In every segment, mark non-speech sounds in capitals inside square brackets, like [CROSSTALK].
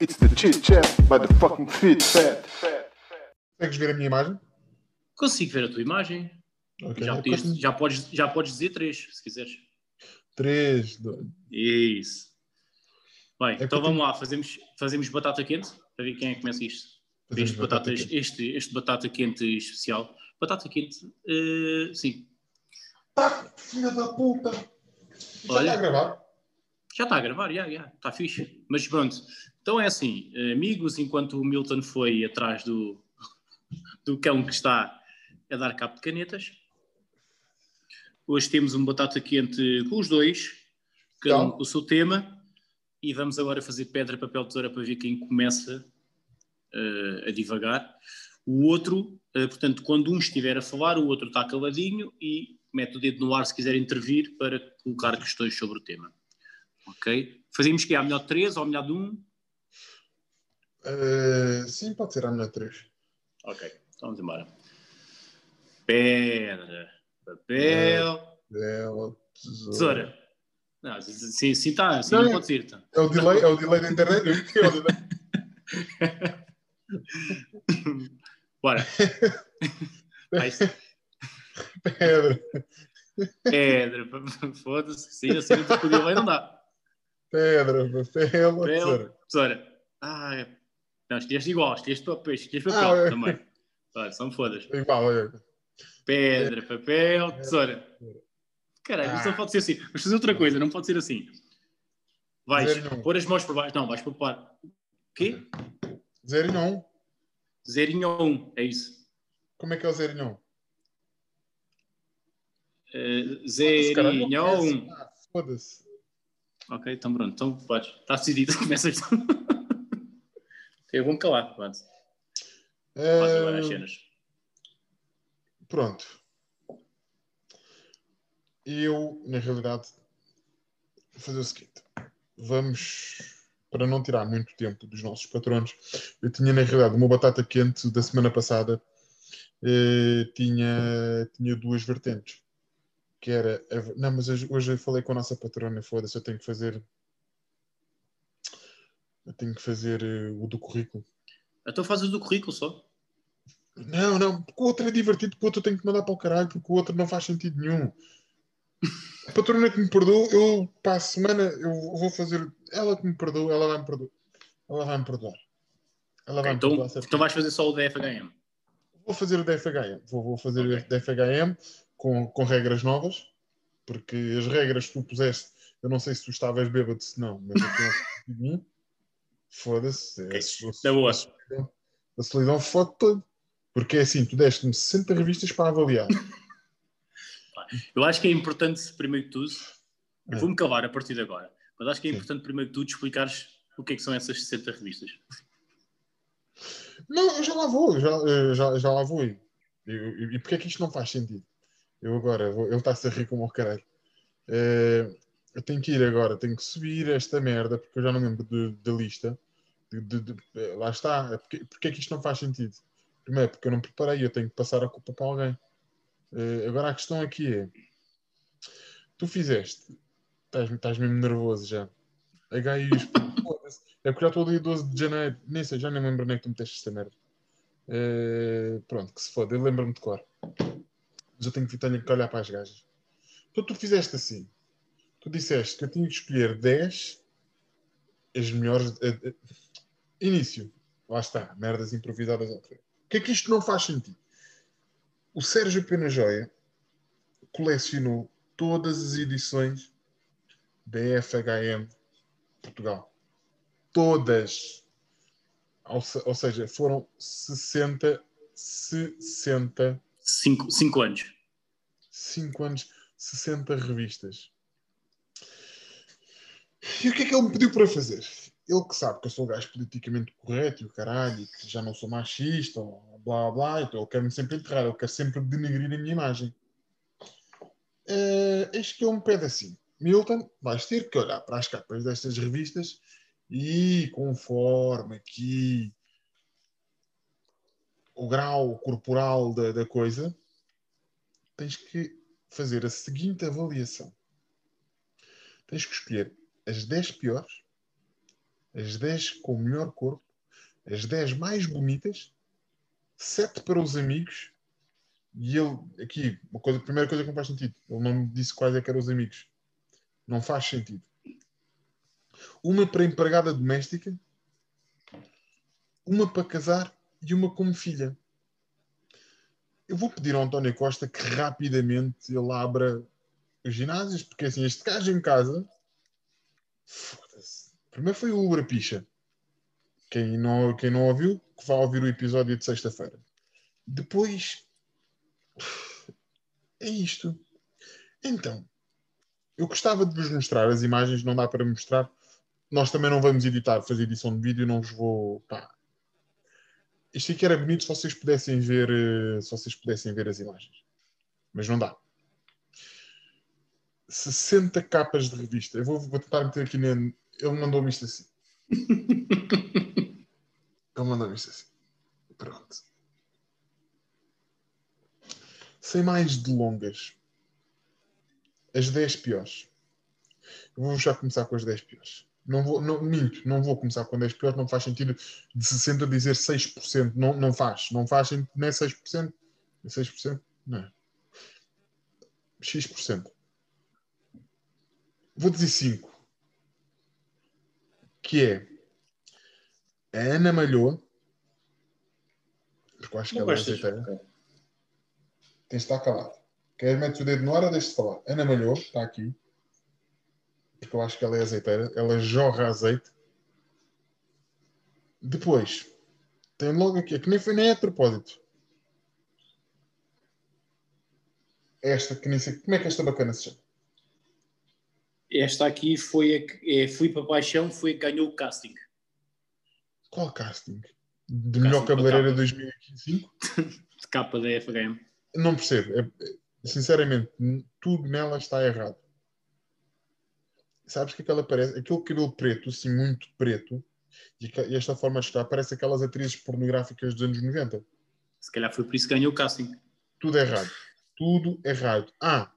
It's the chit chat by the fucking fit fat. Consegues ver a minha imagem? Consigo ver a tua imagem. Ok. Já, podias- já, podes, já podes dizer três, se quiseres. 3, 2. Isso. Bem, É então vamos lá, fazemos, fazemos batata quente para ver quem é que começa isto. Este, batata batatas, quente. Este, este batata quente especial. Batata quente, eh, sim. Tá, filha da puta! Já Olha. está a gravar? Já está a gravar, já, já, está fixe. Mas pronto, então é assim, amigos, enquanto o Milton foi atrás do, do cão que está a dar cabo de canetas, hoje temos um batata quente com os dois, cada um Então. com o seu tema, e vamos agora fazer pedra, papel, tesoura para ver quem começa eh, a divagar. O outro, eh, portanto, quando um estiver a falar, o outro está caladinho e mete o dedo no ar se quiser intervir para colocar questões sobre o tema. Ok? Fazemos que a melhor de três ou a melhor de um? Eh, sim, pode ser a melhor 3. Ok, vamos embora. Pedra, papel, tesoura. tesoura. Não, sim, sim, tá, assim Não, não, é- pode ser. Então. É o delay, é o delay da internet. É o delay. Bora. Pedra, pedra, foda-se, sim, assim não podia bem, não dá. pedra, papel, tesoura. Tesoura. Ah, é. Não, escolheste igual, escolheste papel, escolheste Ah, papel é. também. Olha, só me fodas. Igual. Pedra, papel, tesoura. Caralho, Ah. não pode ser assim. Vamos fazer outra coisa, não pode ser assim. Vais um. pôr as mãos por baixo. Não, vais poupar. O quê? Zero e não. Zerinho ou um, é isso. Como é que é o zero e não? Uh, zerinho conheço. um. Ah, Foda-se. Ok, então pronto. Então podes. Está decidido. [LAUGHS] Começas. Eu vou-me calar. Pronto. Faz agora as cenas. Pronto. Eu, na realidade, vou fazer o seguinte. Vamos, para não tirar muito tempo dos nossos patronos, eu tinha, na realidade, uma batata quente da semana passada, eh, tinha, tinha duas vertentes. Que era. a- não, mas hoje, hoje eu falei com a nossa patrona, foda-se, eu tenho que fazer. Eu tenho que fazer eh, o do currículo. Então fazes do currículo só. Não, não, porque o outro é divertido, porque o outro eu tenho que mandar para o caralho, porque o outro não faz sentido nenhum. A patrona que me perdoa, eu para a semana eu vou fazer. Ela que me perdoa, ela vai me perdoar. Ela vai me perdoar. Ela vai me Então, perdoar. então vais fazer só o DFHM. Vou fazer o DFHM. Vou, vou fazer Ok. o DFHM com, com regras novas, porque as regras que tu puseste, eu não sei se tu estavas bêbado, se não, mas eu tenho de mim. Foda-se. É- Na boa. a solidão fode todo. Porque é assim, tu deste-me 60 revistas para avaliar. [LAUGHS] Eu acho que é importante, primeiro que tudo, eu É. vou-me calar a partir de agora, mas acho que é importante, primeiro que tudo, explicares o que é que são essas 60 revistas. Não, eu já lá vou, já, eu já, já lá vou. E porquê é que isto não faz sentido? Eu agora, vou, ele está-se a rir como o caralho. Eh, eu tenho que ir agora, tenho que subir esta merda, porque eu já não lembro da lista. De- de- de- eh, lá está, porque, porquê é que isto não faz sentido? Primeiro, porque eu não preparei, eu tenho que passar a culpa para alguém. Eh, agora a questão aqui é: tu fizeste, estás, estás mesmo nervoso já. HIs, [LAUGHS] é porque já estou ali 12 de janeiro, nem sei, já nem me lembro nem que tu meteste esta merda. Eh, pronto, que se foda, eu lembro-me de cor. Mas eu tenho que, tenho que olhar para as gajas. Então tu fizeste assim. Tu disseste que eu tinha que escolher 10 as melhores. eh, eh, início. Lá está, merdas improvisadas. ok. O que é que isto não faz sentido? O Sérgio Pena Joia colecionou todas as edições da FHM Portugal. Todas. Ou, ou seja, foram 60, 60 5, cinco anos. 5 anos, 60 revistas. E o que é que ele me pediu para fazer? Ele que sabe que eu sou um gajo politicamente correto e o caralho, e que já não sou machista, ou blá blá, então ele quer-me sempre enterrar, ele quer sempre denegrir a minha imagem. Eis que ele me pede assim: Milton, vais ter que olhar para as capas destas revistas e conforme aqui o grau corporal da, da coisa, tens que fazer a seguinte avaliação. Tens que escolher as 10 piores as 10 com o melhor corpo, as 10 mais bonitas, 7 para os amigos. E ele, aqui, uma coisa, a primeira coisa que não faz sentido, ele não me disse quais é que eram os amigos. Não faz sentido. Uma para empregada doméstica, uma para casar e uma como filha. Eu vou pedir ao António Costa que rapidamente ele abra os ginásios, porque assim, este gajo em casa. Foda-se. Primeiro foi o Ubra Picha. Quem não, quem não ouviu, que vá ouvir o episódio de sexta-feira. Depois. É isto. Então, eu gostava de vos mostrar as imagens, não dá para mostrar. Nós também não vamos editar, fazer edição de vídeo, não vos vou. Pá. Isto aqui era bonito se vocês pudessem ver, eh, se vocês pudessem ver as imagens. Mas não dá. 60 capas de revista. Eu vou, vou tentar meter aqui na. Ele mandou-me isto assim. [LAUGHS] Ele mandou-me isto assim. Pronto. Sem mais delongas. As 10 piores. Eu vou já começar com as 10 piores. Não vou, não, minto, não vou começar com 10 piores, não faz sentido de 60 dizer 6%. Não, não faz. Não faz sentido, nem 6%. 6%? Não. X%. Vou dizer 5. Que é a Ana Malhoa. Porque eu acho que Não ela é gostas? azeiteira. Ok. Tens de estar calado. Queres meter o dedo no ar ou deixa de falar? Ana Malhou, está aqui. Porque eu acho que ela é azeiteira. Ela jorra azeite. Depois, tem logo aqui, é que nem foi nem a propósito. Esta, que nem sei, como é que esta bacana se chama? Esta aqui foi a que é, fui para paixão, foi a que ganhou o casting. Qual casting? De melhor cabeleireira capa. 2005? De capa da FHM. Não percebo. É- sinceramente, tudo nela está errado. Sabes que aquela parece, aquele cabelo preto, assim, muito preto, e e esta forma de estar, parece aquelas atrizes pornográficas dos anos 90. Se calhar foi por isso que ganhou o casting. Tudo errado. Tudo errado. Ah!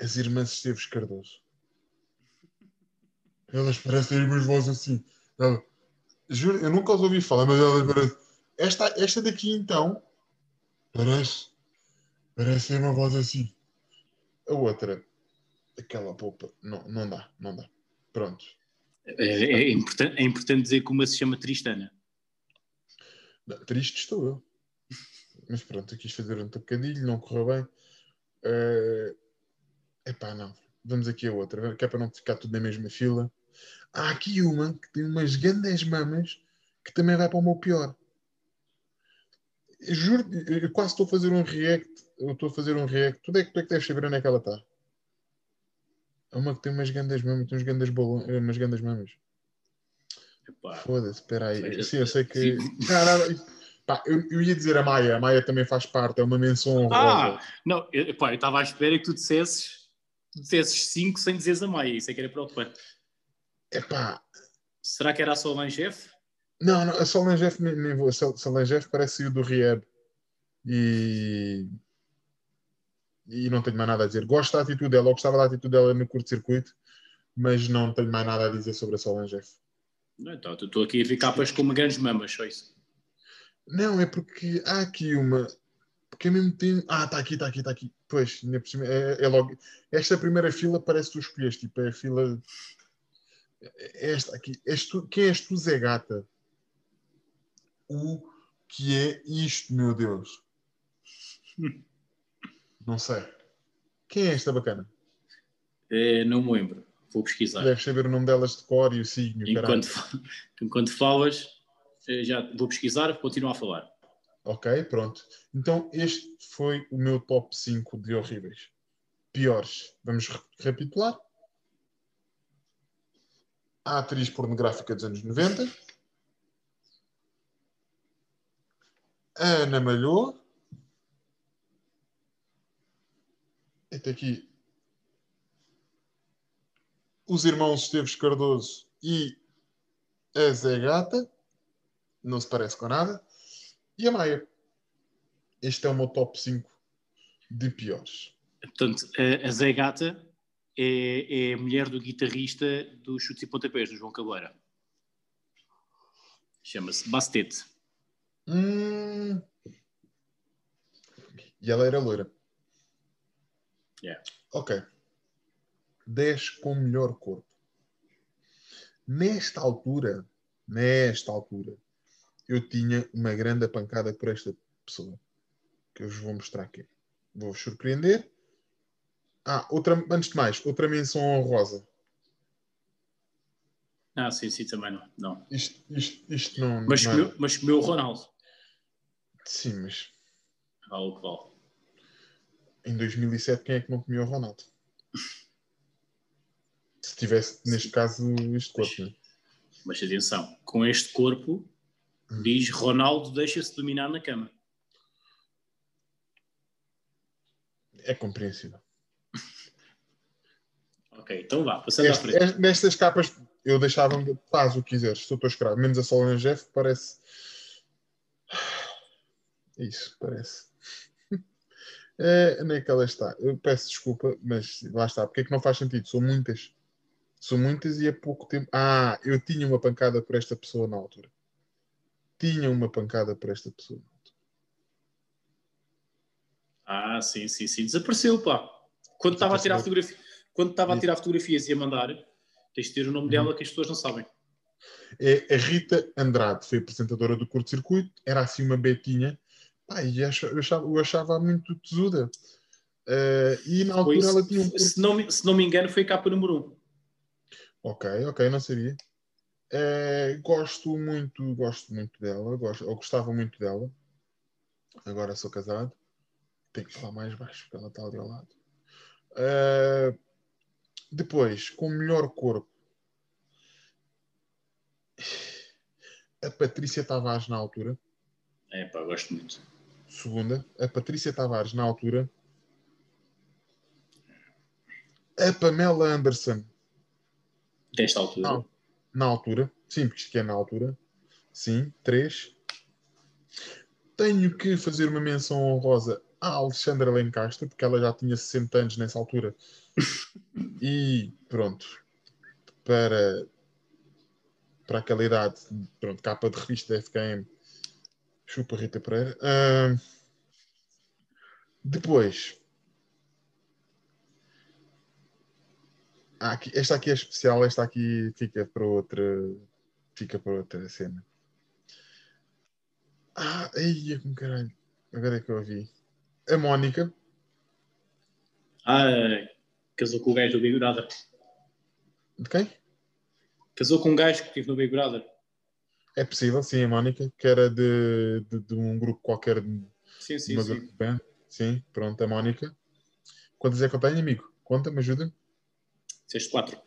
As irmãs Esteves Cardoso. Elas parecem irmãs vozes assim. Ela- juro, eu nunca as ouvi falar, mas elas parecem. Esta, esta daqui então. Parece. Parece ser uma voz assim. A outra. Aquela polpa. Não, não dá, não dá. Pronto. É, é importante, é importante dizer que uma se chama Tristana. Não, Triste estou eu. Mas pronto, eu quis fazer um tocadilho, não correu bem. Eh, Epá, não. Vamos aqui a outra, que é para não ficar tudo na mesma fila. Há aqui uma que tem umas grandes mamas que também vai para o meu pior. Eu Juro, eu quase estou a fazer um react. Eu estou a fazer um react. Tu é que, tu é que deves saber onde é que ela está. É uma que tem umas grandes mamas, tem uns grandes balões, umas grandes mamas. Foda-se, espera aí. Sim, eu sei que. Pá, eu, eu ia dizer a Maia, a Maia também faz parte, é uma menção honrosa. Ah, não, eu, eu estava à espera que tu dissesses, tu dissesses cinco sem dizeres a Maia. Isso é que era preocupante. Epá, Será que era a Solange F? não, não, a Solange F nem, nem vou. A Sol- Solange F parece sair do Rehab. E. E não tenho mais nada a dizer. Gosto da atitude dela, eu gostava da atitude dela no curto-circuito, mas não tenho mais nada a dizer sobre a Solange F. Não, então, estou aqui a capas com uma grandes mamas, só isso. Não, é porque há aqui uma. Porque ao mesmo tempo. Ah, está aqui, está aqui, está aqui. Pois, ainda por cima, é, é logo. Esta primeira fila parece que tu escolheste. Tipo, é a fila. é Esta aqui. És tu... Quem és tu, Zé Gata? O que é isto, meu Deus? [LAUGHS] Não sei. Quem é esta bacana? Eh, não me lembro. Vou pesquisar. Deves saber o nome delas de cor e o signo. Enquanto, [LAUGHS] enquanto falas, eh, já vou pesquisar, continuo a falar. Ok, pronto. Então, este foi o meu top 5 de horríveis. Piores. Vamos re- recapitular. A atriz pornográfica dos anos 90. A Ana Malhou. Este aqui. Os irmãos Esteves Cardoso e a Zé Gata. Não se parece com nada. E a Maia. Este é o meu top 5 de piores. Portanto, a, Zé Gata é, é a mulher do guitarrista dos Chutes e Pontapés, do João Cabeira. Chama-se Bastet. Hum. E ela era loira. Yeah. Ok. 10 com melhor corpo. Nesta altura, nesta altura, eu tinha uma grande pancada por esta pessoa. Que eu vos vou mostrar aqui. Vou-vos surpreender. Ah, outra, antes de mais, outra menção honrosa. Ah, sim, sim, também não. não. Isto, isto, isto não. Mas, não é- comeu, mas comeu o Ronaldo. Sim, mas Vale o que vale. em 2007 quem é que não comia o Ronaldo? Se tivesse, neste caso, este corpo. né? Mas atenção, com este corpo. Diz Ronaldo deixa-se dominar na cama. É compreensível. [LAUGHS] Ok, então vá, passando à Este- frente. este- nestas capas eu deixava-me, faz o que quiseres, teu escravo. Menos a Solana Jeff, parece. [SIGHS] Isso, parece. [LAUGHS] É, onde é que ela está? Eu peço desculpa, mas lá está. Porque é que não faz sentido? São muitas. São muitas e é pouco tempo. Ah, eu tinha uma pancada por esta pessoa na altura. Tinha uma pancada por esta pessoa. Ah, sim, sim, sim. Desapareceu, pá. Quando estava a tirar fotografia, quando estava a tirar fotografias e a mandar, tens de ter o nome Uhum. dela que as pessoas não sabem. É a Rita Andrade, foi apresentadora do curto-circuito, era assim uma betinha, pá, e eu achava, eu achava muito tesuda. Eh, e na Foi altura isso. ela tinha um se, não, me- se não me engano, foi capa número um. Ok, ok, não sabia. Eh, gosto muito, gosto muito dela, gosto, eu gostava muito dela. Agora sou casado. Tenho que falar mais baixo, porque ela está ali ao lado. Eh, depois, com o melhor corpo. A Patrícia Tavares na altura. É, pá, gosto muito. segunda, a Patrícia Tavares na altura, a Pamela Anderson Desta altura. na, na altura, sim, porque isto é na altura, sim, três. Tenho que fazer uma menção honrosa à Alexandra Lencastre, porque ela já tinha 60 anos nessa altura. [LAUGHS] e pronto, para, para aquela idade, pronto, capa de revista da FKM, chupa Rita Pereira. Ah, depois, aqui- esta aqui é especial, esta aqui fica para outra, fica para outra cena. Ah, aí, como caralho, agora é que eu a vi. A Mónica, Ah, casou com o gajo do Big Brother. de quem? Casou com um gajo que estive no Big Brother. É possível, sim, a Mónica, que era de, de, de um grupo qualquer, Sim, sim, sim. Sim, pronto, a Mónica. Quantas é que eu tenho, amigo? Conta-me, ajuda-me. Disseste quatro.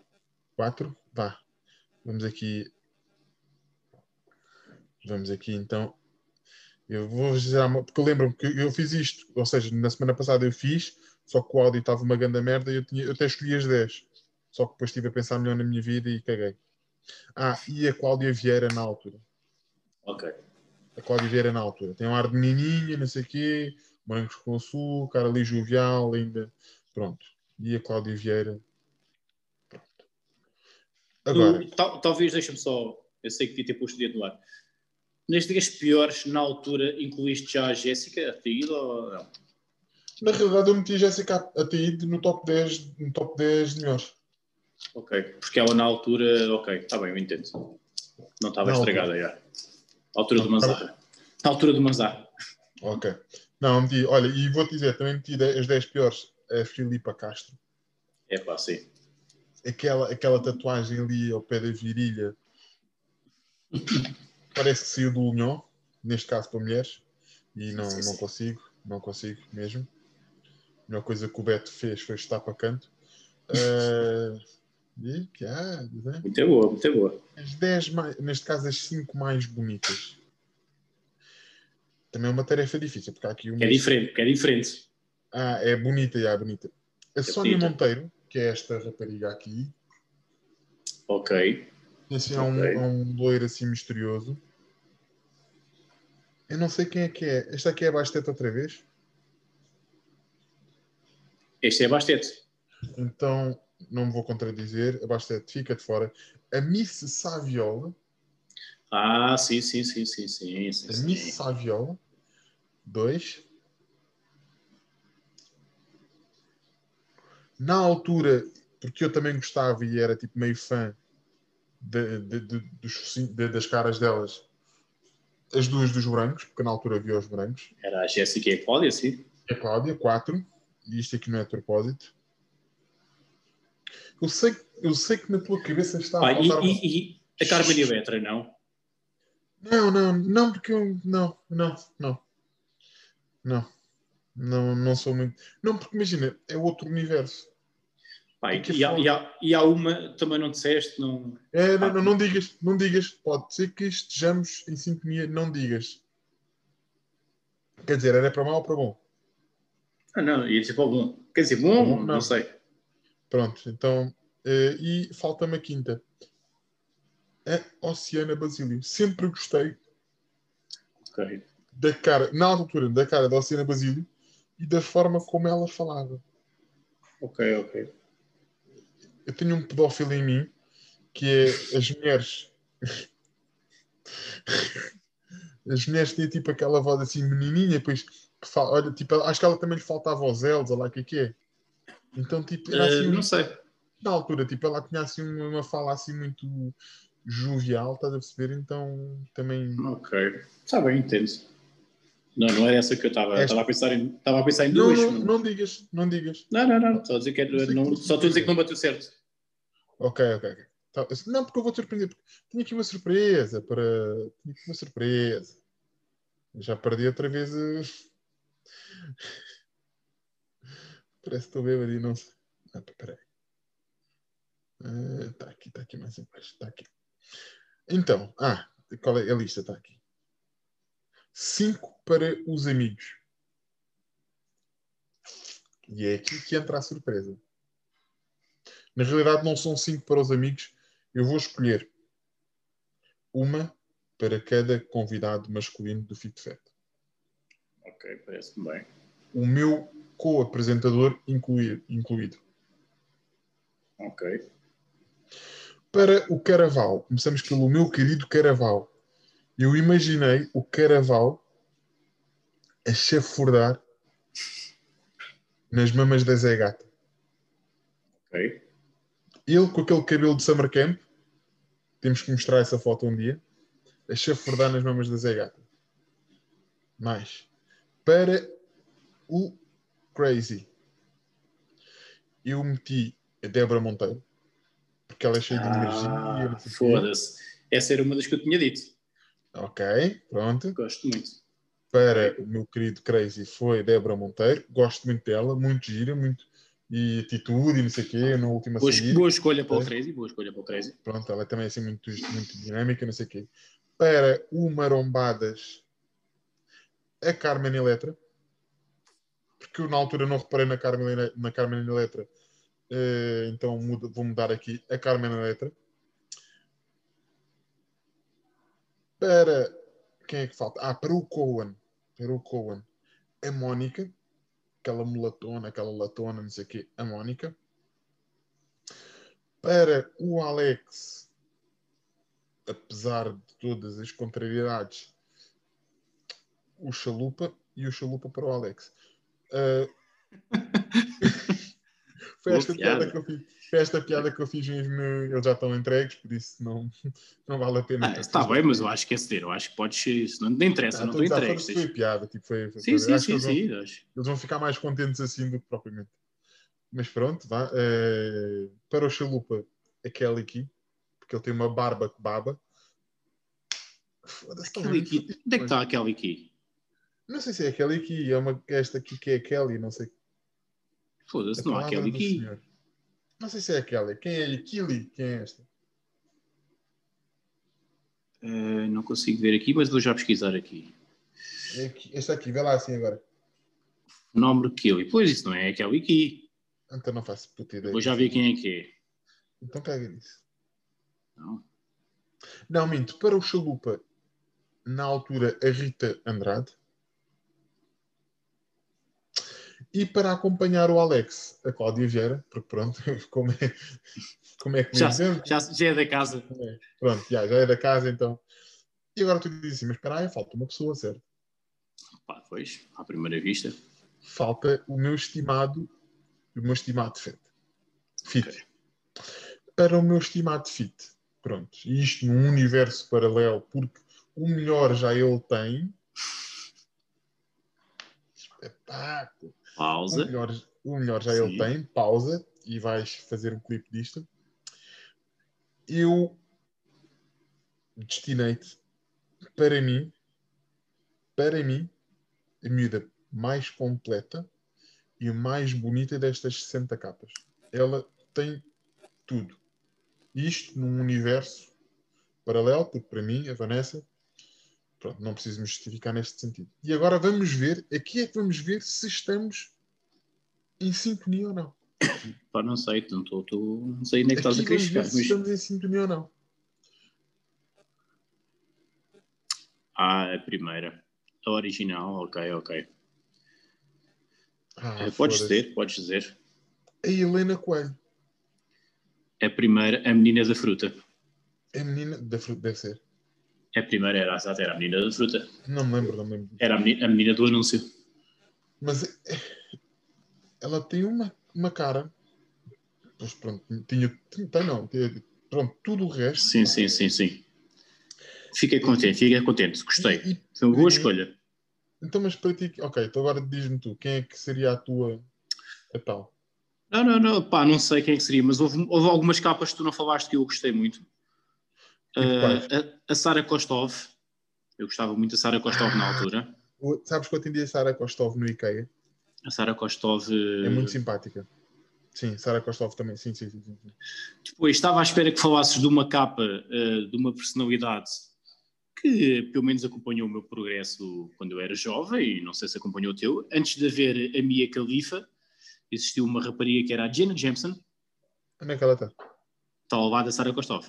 Quatro? Vá. Vamos aqui. Vamos aqui então. Eu vou dizer, porque eu lembro-me que eu fiz isto, ou seja, na semana passada eu fiz, só que o áudio estava uma grande merda e eu, tinha, eu até escolhi as 10. Só que depois estive a pensar melhor na minha vida e caguei. Ah, e a Cláudia Vieira na altura. Ok. A Cláudia Vieira na altura. Tem um ar de menininha, não sei o quê, brancos com açúcar, ali jovial, ainda. Pronto. E a Cláudia Vieira. Agora. Tal- talvez, deixa-me só, eu sei que devia ter posto o dedo no ar. Nas dias piores, na altura, incluíste já a Jéssica, a ou não? Na realidade, eu meti a Jéssica Ataíde no top 10, no top 10 melhores. Ok, porque ela na altura, ok, está bem, eu entendo. Não estava Na estragada já. À altura do tá Manzarra. Na altura do Manzarra. Ok. Não, meti, olha, e vou-te dizer, também meti de- as 10 piores. A Filipa Castro. É pá, sim. Aquela, aquela tatuagem ali ao pé da virilha. Parece que saiu do Unhó, neste caso para mulheres. E não, Sim, não sim. consigo, não consigo mesmo. A melhor coisa que o Beto fez foi estar para canto. [LAUGHS] Ah, e, que há, né? Muito boa, muito boa. as 10 mais, neste caso as 5 mais bonitas. Também é uma tarefa difícil, porque há aqui uma. É diferente, porque é diferente. Ah, é bonita, já, é bonita. A Sónia bonita. Monteiro, que é esta rapariga aqui, Ok. esse é um, é um loiro assim misterioso. Eu não sei quem é que é. Esta aqui é a Basteta outra vez. Este é Bastete. Então, não me vou contradizer, de 7 fica de fora. A Miss Saviola, Ah, sim, sim, sim, sim, sim. sim, a sim. Miss Saviola, 2. Na altura, porque eu também gostava e era tipo meio fã de- de- de- das caras delas, as duas dos brancos, porque na altura havia os brancos. Era a Jéssica e a Cláudia, sim. a Cláudia, 4, e isto aqui não é de propósito. Eu sei, eu sei que na tua cabeça está Pá, a e, uma- e- e a Carmen e a Betra, não? Não, não, não, porque eu. Não, não, não. Não. Não, não sou muito. Não, porque imagina, é outro universo. E, Que e há, e há- e há uma, também não disseste, não. É, não, Ah. não, não digas, não digas. Pode ser que estejamos em sintonia, não digas. Quer dizer, era para mal ou para bom? Ah, não, ia dizer para bom. Quer dizer, bom, Bom, não, não. sei. Pronto, então. eh, e falta-me a quinta. A Oceana Basílio. Sempre gostei da cara, na altura, da cara da Oceana Basílio e da forma como ela falava. Ok, ok. Eu tenho um pedófilo em mim que é as mulheres. As mulheres têm tipo aquela voz assim menininha, depois fala, olha, tipo, acho que ela também lhe faltava os elos, olha lá o que é que é. Então, tipo, era assim, não sei. na altura, tipo, ela tinha assim uma, uma fala assim muito jovial, estás a perceber? Então, também. Ok. Está bem, entendo. Não, não era essa que eu estava. Esta- Estava a pensar em, estava a pensar em Não, duas. não, Não, não digas, não digas. não, não. não. Só, dizer que era- Não só estou a dizer que não bateu certo. Ok, ok, ok. Tá, Não, porque eu vou te surpreender. Tinha aqui uma surpresa para. Tinha aqui uma surpresa. Já perdi outra vez. Parece que estou bêbado e não sei. Ah, peraí. Está aqui, está aqui mais embaixo. Está aqui. Então, ah, qual é a lista? Está aqui. Cinco para os amigos. E é aqui que entra a surpresa. Na realidade, não são cinco para os amigos. Eu vou escolher uma para cada convidado masculino do Fit Fat. Ok, parece-me bem. O meu co-apresentador incluído, incluído. Ok. Para o Caraval, começamos pelo meu querido Caraval. Eu imaginei o Caraval a chafurdar nas mamas da Zé Gata. Ok. Ele com aquele cabelo de summer camp, temos que mostrar essa foto um dia, a chafurdar nas mamas da Zé Gata. Mais. Para o Crazy, eu meti a Débora Monteiro, porque ela é cheia de energia. Ah. Foda-se. Essa era uma das que eu tinha dito. Ok, pronto. Gosto muito. Para o meu querido Crazy foi Débora Monteiro. Gosto muito dela, muito gira, muito e atitude e não sei o quê, na última Boa, saída. boa escolha para o É. Crazy. Boa escolha para o Crazy. Pronto, ela é também assim muito, muito dinâmica, não sei o quê. Para o Marombadas, a Carmen Electra. Porque eu na altura não reparei na Carmen, na Carmen Electra. Eh, então vou mudar aqui a Carmen Electra. Para quem é que falta? Ah, para o Cohen. Para o Cohen. A Mónica. Aquela mulatona, aquela latona, não sei o quê. A Mónica para o Alex, apesar de todas as contrariedades, o Chalupa e o Chalupa para o Alex. Ah, [LAUGHS] foi esta piada. que eu fiz. Foi esta piada que eu fiz mesmo. Eles já estão entregues, por isso não, [LAUGHS] não vale a pena. Ah, está bem, mas eu acho que é ceder. Eu acho que pode ser isso. Não, não interessa, Não, não estou entregue. foi, piada. Tipo, foi, foi- Sim, sim, sim, eles vão- sim. acho. eles vão ficar mais contentes assim do que propriamente. Mas pronto, vá. eh, para o Chalupa, a Kelly Key, porque ele tem uma barba que baba. Foda-se. Key. Onde é que está a Kelly Key? Não sei se é a Kelly Key, é uma, esta aqui que é a Kelly, não sei. Foda-se, A não há Kelly Key. Não sei se é a Kelly. Quem é Kelly? Quem é esta? Eh, não consigo ver aqui, mas vou já pesquisar aqui. É aqui, esta aqui, vê lá assim agora. Nome Kelly. Pois isso não é a Kelly Key. Então não faço puta ideia. Vou já ver quem é que é. Então caga nisso. Não. Não, minto. Para o Chalupa, na altura, a Rita Andrade. E para acompanhar o Alex, a Cláudia Vieira, porque pronto, [LAUGHS] como é, como é que me Já, já, já é da casa. É, Pronto, já, já é da casa então. E agora tu dizes assim, mas espera aí, falta uma pessoa, certo? Pá, pois, à primeira vista. Falta o meu estimado, o meu estimado fit. Fit. Ok. Para o meu estimado fit. Pronto. E isto num universo paralelo, porque o melhor já ele tem. Espetáculo. O Pausa. melhor, o melhor já Sim. ele tem. Pausa. E vais fazer um clipe disto. Eu destinei-te para mim, para mim, a miúda mais completa e mais bonita destas 60 capas. Ela tem tudo. Isto num universo paralelo, porque para mim, a Vanessa, pronto, não preciso me justificar neste sentido. E agora vamos ver, aqui é que vamos ver se estamos em sintonia ou não. [COUGHS] Pá, não sei, não, tô, tô- não sei é que estás a querer chegar. Mas... estamos em sintonia ou não. Ah, a primeira. A original, ok, ok. Ah, Eh, podes dizer, podes dizer. A Helena Coelho. A primeira, a menina da fruta. É a menina da fruta, deve ser. A primeira era, exato, era a menina da fruta. Não me lembro, não me lembro. Era a menina, a menina do anúncio. Mas ela tem uma, uma cara. Pois pronto, tinha. Tem não. Tinha, pronto, tudo o resto. Sim, sim, sim, sim. Fiquei contente, fiquei contente, gostei. E- e- Foi uma boa e- escolha. Então, mas para ti. Ok, então agora diz-me tu, quem é que seria a tua. A tal? Não, não, não, pá, não sei quem é que seria, mas houve, houve algumas capas que tu não falaste que eu gostei muito. Ah, a, a Sara Kostov, eu gostava muito da Sara Kostov na Ah. altura. Sabes que eu atendi a Sara Kostov no IKEA? A Sara Kostov. eh, É muito simpática. Sim, Sara Kostov também. Sim, sim, sim. sim. Depois estava à espera que falasses de uma capa, eh, de uma personalidade que pelo menos acompanhou o meu progresso quando eu era jovem, e não sei se acompanhou o teu. Antes de haver a Mia Khalifa, existiu uma rapariga que era a Jenna Jameson, Onde é que ela está? está ao lado da Sara Kostov,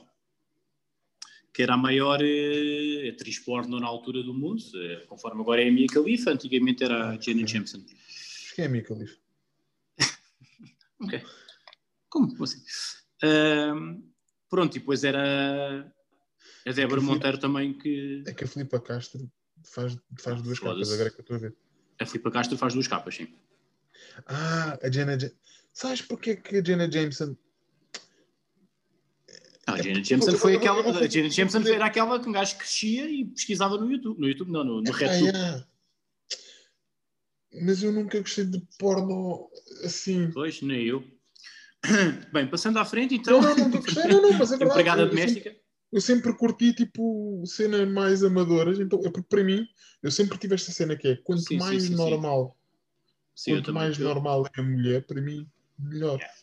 que era a maior eh, atriz porno na altura do mundo, eh, conforme agora é a Mia Khalifa, antigamente era a Jenna Jameson. Acho que é a Mia Khalifa. [LAUGHS] Ok. Como assim? Ahm, pronto, e depois era a Débora Que Monteiro também que. É que a Filipa Castro faz, faz duas capas, agora é que eu estou a ver. A Filipa Castro faz duas capas, sim. Ah, a Jenna Jameson. Sabes porquê que a Jenna Jameson. Ah, a porque- Jameson foi aquela. A Jameson era aquela que um gajo crescia e pesquisava no YouTube. No YouTube, não, no, no Ah, RedTube. yeah. Mas eu nunca gostei de porno assim. Pois, nem eu. [COUGHS] Bem, passando à frente, então. Não, não, não, gostei, não, não, mas é [LAUGHS] verdade. Empregada Eu- eu sempre- doméstica. Eu sempre curti, tipo, cenas mais amadoras. Então, é porque para mim, eu sempre tive esta cena que é quanto Sim, mais sim, sim. normal, quanto mais normal é a mulher, para mim, melhor. Yeah.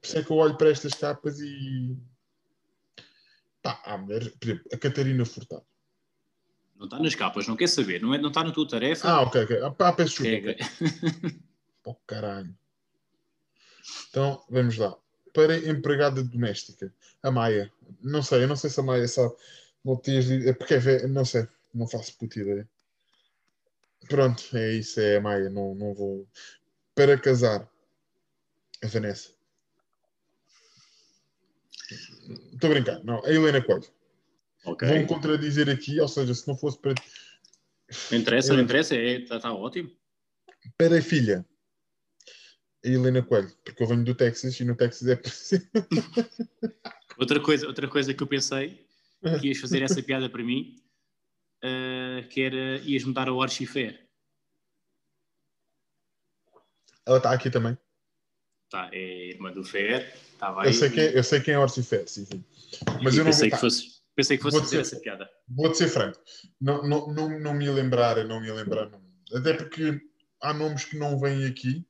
Por isso é que eu olho para estas capas e. Pá, há mulheres. Por exemplo, a Catarina Furtado. Não está nas capas, não quer saber. Não, é, não está na tua tarefa. Ah, ok, ok. Ah, peço desculpa. Oh, caralho. Então, vamos lá. Para empregada doméstica, a Maia. Não sei, eu não sei se a Maia sabe. Não tinhas dito- é porque é não sei, não faço puta ideia. Pronto, é isso, é a Maia, não, não vou. Para casar, a Vanessa. Estou a brincar, não, a Helena Coelho. Ok. Vão contradizer aqui, ou seja, se não fosse para, Não interessa, não Eu- interessa. Está tá ótimo. para a filha, a Helena Coelho, porque eu venho do Texas e no Texas é preciso. [LAUGHS] Outra coisa, outra coisa que eu pensei, que ias fazer essa piada para mim, eh, que era ias mudar a Orchifer. Ela está aqui também. Tá, é irmã do Fer. Estava aí. Eu sei, quem, eu sei quem é Orcifer, sim, sim. Mas eu não pensei que fosse, pensei que fosse Vou fazer essa piada. vou ser franco. Não, não, não, não me lembrar, não me lembrar. Não. Até porque há nomes que não vêm aqui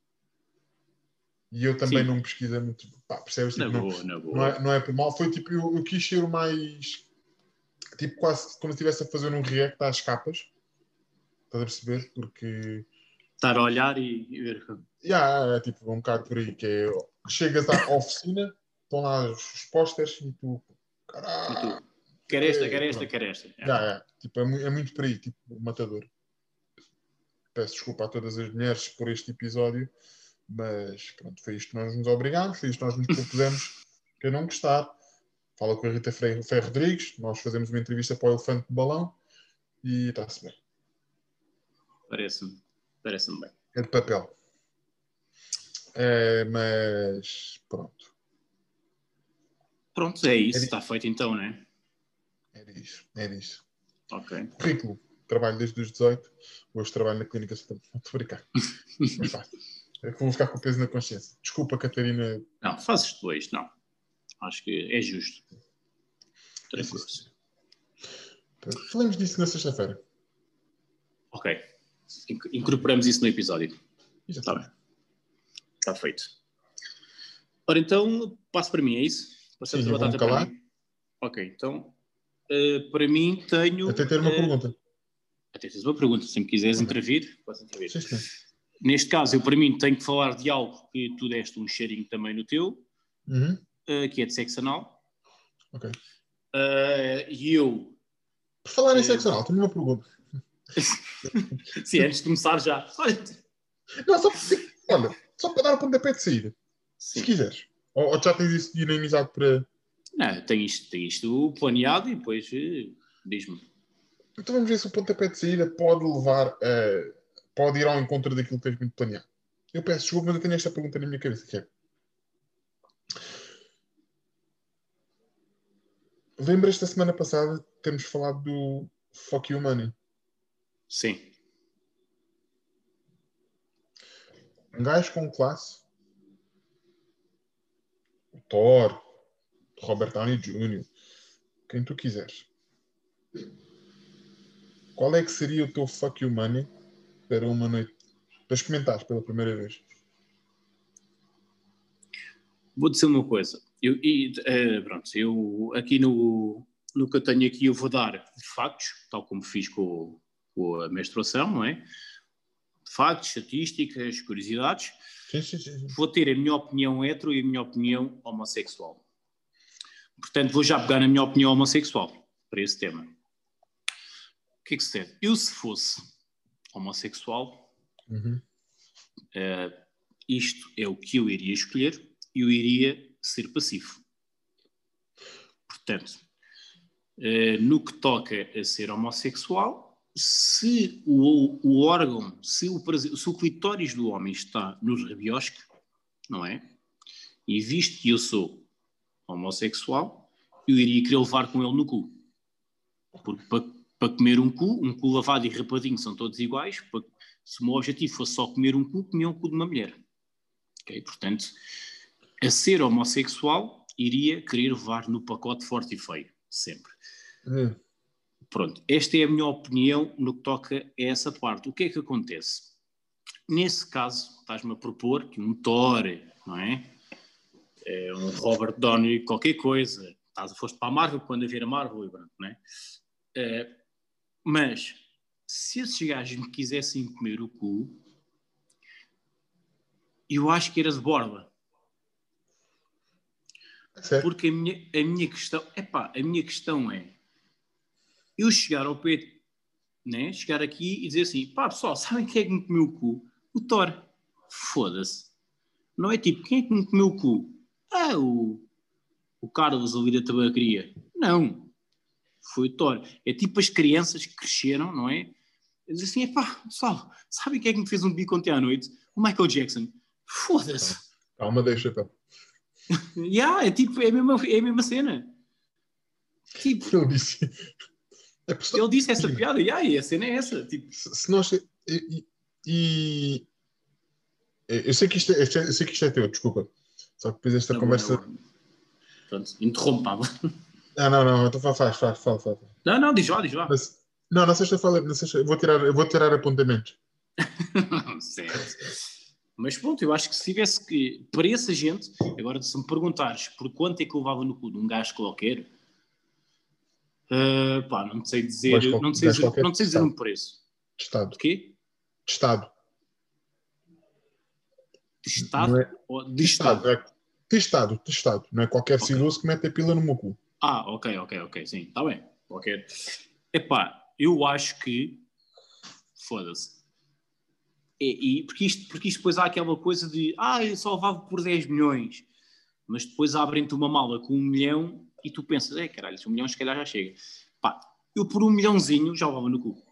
e eu também Sim. não pesquiso muito. Pá, percebes? Na Tipo, não, boa, na boa. não, é, não é por mal. Foi tipo, eu, eu quis ser o mais. Tipo, quase como se estivesse a fazer um react às capas. Estás a perceber? Porque. Estar a olhar e, e ver. Yeah, é tipo um bocado por aí que é, chegas à oficina, estão lá os posters e tu. Caralho! tu, quer esta, É, quer esta, pronto. quer esta. É. Yeah, yeah. Tipo, é, é muito por aí, tipo, matador. Peço desculpa a todas as mulheres por este episódio, mas pronto, foi isto que nós nos obrigámos, foi isto que nós nos propusemos. [LAUGHS] Quem não gostar, fala com a Rita Ferro Rodrigues, nós fazemos uma entrevista para o Elefante de Balão e está-se bem. Parece-me parece bem. É de papel. É, mas pronto. Pronto, é isso, é está feito então, não é? É disso, é disso. Ok. Currículo, trabalho desde os 18, hoje trabalho na clínica Estou a brincar. [LAUGHS] É fácil. É que vou ficar com peso na consciência. Desculpa, Catarina. Não, fazes dois, não. Acho que é justo. Tranquilo. Falamos disso na sexta-feira. Ok. Incorporamos isso no episódio. Está bem. Está feito. Ora, então, passo para mim, é isso? Passamos Sim, a batata para mim. Ok, então, uh, para mim tenho... Até ter uma uh, pergunta. Até teres uma pergunta. Se me quiseres okay. intervir, posso intervir. Sim, sim. Neste caso, eu para mim tenho que falar de algo que tu deste um cheirinho também no teu, uhum. uh, que é de sexo anal. Ok. e eu... Por falar em sexo anal, tenho uma pergunta. [LAUGHS] Sim, antes de começar já. Não, só, olha, só para dar o pontapé de saída. Sim. Se quiseres. Ou, ou, já tens isso dinamizado para. Não, tenho isto, tenho isto planeado e depois uh, diz-me. Então vamos ver se o pontapé de saída pode levar a. pode ir ao encontro daquilo que tens muito planeado. Eu peço desculpa, mas eu tenho esta pergunta na minha cabeça que é. Lembras da semana passada termos falado do Fuck You Money? Sim. Um gajo com classe. O Thor, Robert Downey Jr., quem tu quiseres. Qual é que seria o teu fuck you money para uma noite? Para experimentares pela primeira vez. Vou dizer uma coisa. Eu, e, uh, pronto, eu aqui no, no que eu tenho aqui eu vou dar factos, tal como fiz com, com a menstruação, não é? Factos, estatísticas, curiosidades. Sim, sim, sim. Vou ter a minha opinião hetero e a minha opinião homossexual. Portanto, vou já pegar na minha opinião homossexual para esse tema. O que é que se tem? Eu, se fosse homossexual, uhum. uh, isto é o que eu iria escolher, eu iria ser passivo. Portanto, uh, no que toca a ser homossexual, se o, o órgão, se o, se o clitóris do homem está nos rabiosque, não é? E visto que eu sou homossexual, eu iria querer levar com ele no cu. Porque para, para comer um cu, um cu lavado e rapadinho são todos iguais. Para, se o meu objetivo fosse só comer um cu, comia um cu de uma mulher. Okay? Portanto, a ser homossexual, iria querer levar no pacote forte e feio, sempre. Hum. Pronto, esta é a minha opinião no que toca a essa parte. O que é que acontece? Nesse caso, estás-me a propor que um Thor, não é? é um Robert Downey, qualquer coisa. Estás, foste para a Marvel quando havia a Marvel e branco, não é? é? Mas, se esses gajos me quisessem comer o cu, eu acho que era de borda. Porque a minha, a minha questão, epá, a minha questão é eu chegar ao pé, né? chegar aqui e dizer assim: pá, pessoal, [LAUGHS] sabem quem é que me comeu o cu? O Thor. Foda-se. Não é tipo, quem é que me comeu o cu? Ah, o, o Carlos ali da tabacaria. Não. Foi o Thor. É tipo as crianças que cresceram, não é? Diz assim: pá, pessoal, sabem quem é que me fez um bico ontem à noite? O Michael Jackson. Foda-se. Calma, deixa, então. [LAUGHS] yeah, é tipo, é a mesma, é a mesma cena. Tipo, eu disse, é Ele disse essa piada, e aí, a cena é essa. Tipo... Se, se nós. E, e, eu, sei que isto é, eu sei que isto é teu, desculpa. Só que depois esta não, conversa. Não, Pronto, interrompa-me. Ah, não, não, então faz, faz, faz, fala, fala. Não, não, diz lá, diz lá. Mas, não, na sexta-feira, sexta, eu vou tirar, eu vou tirar apontamentos. [LAUGHS] certo. Mas pronto, eu acho que se tivesse que. Para essa gente, agora se me perguntares por quanto é que eu levava no cu de um gajo qualquer, Uh, pá, não sei dizer, qual, não sei dizer, não sei dizer um preço. De Estado. De quê? De Estado. De Estado? É... De, de Estado? Estado. É... De Estado, de Estado. Não é qualquer okay. que mete a pila no meu cu. Ah, ok, ok, ok, sim, está bem. Qualquer. Epá, eu acho que. Foda-se. E, e- porque, isto, porque isto depois há aquela coisa de ah, eu só levava por 10 milhões, mas depois abrem-te uma mala com um milhão e tu pensas, é caralho, um milhão se calhar já chega. Pá, eu por um milhãozinho já levava no cu.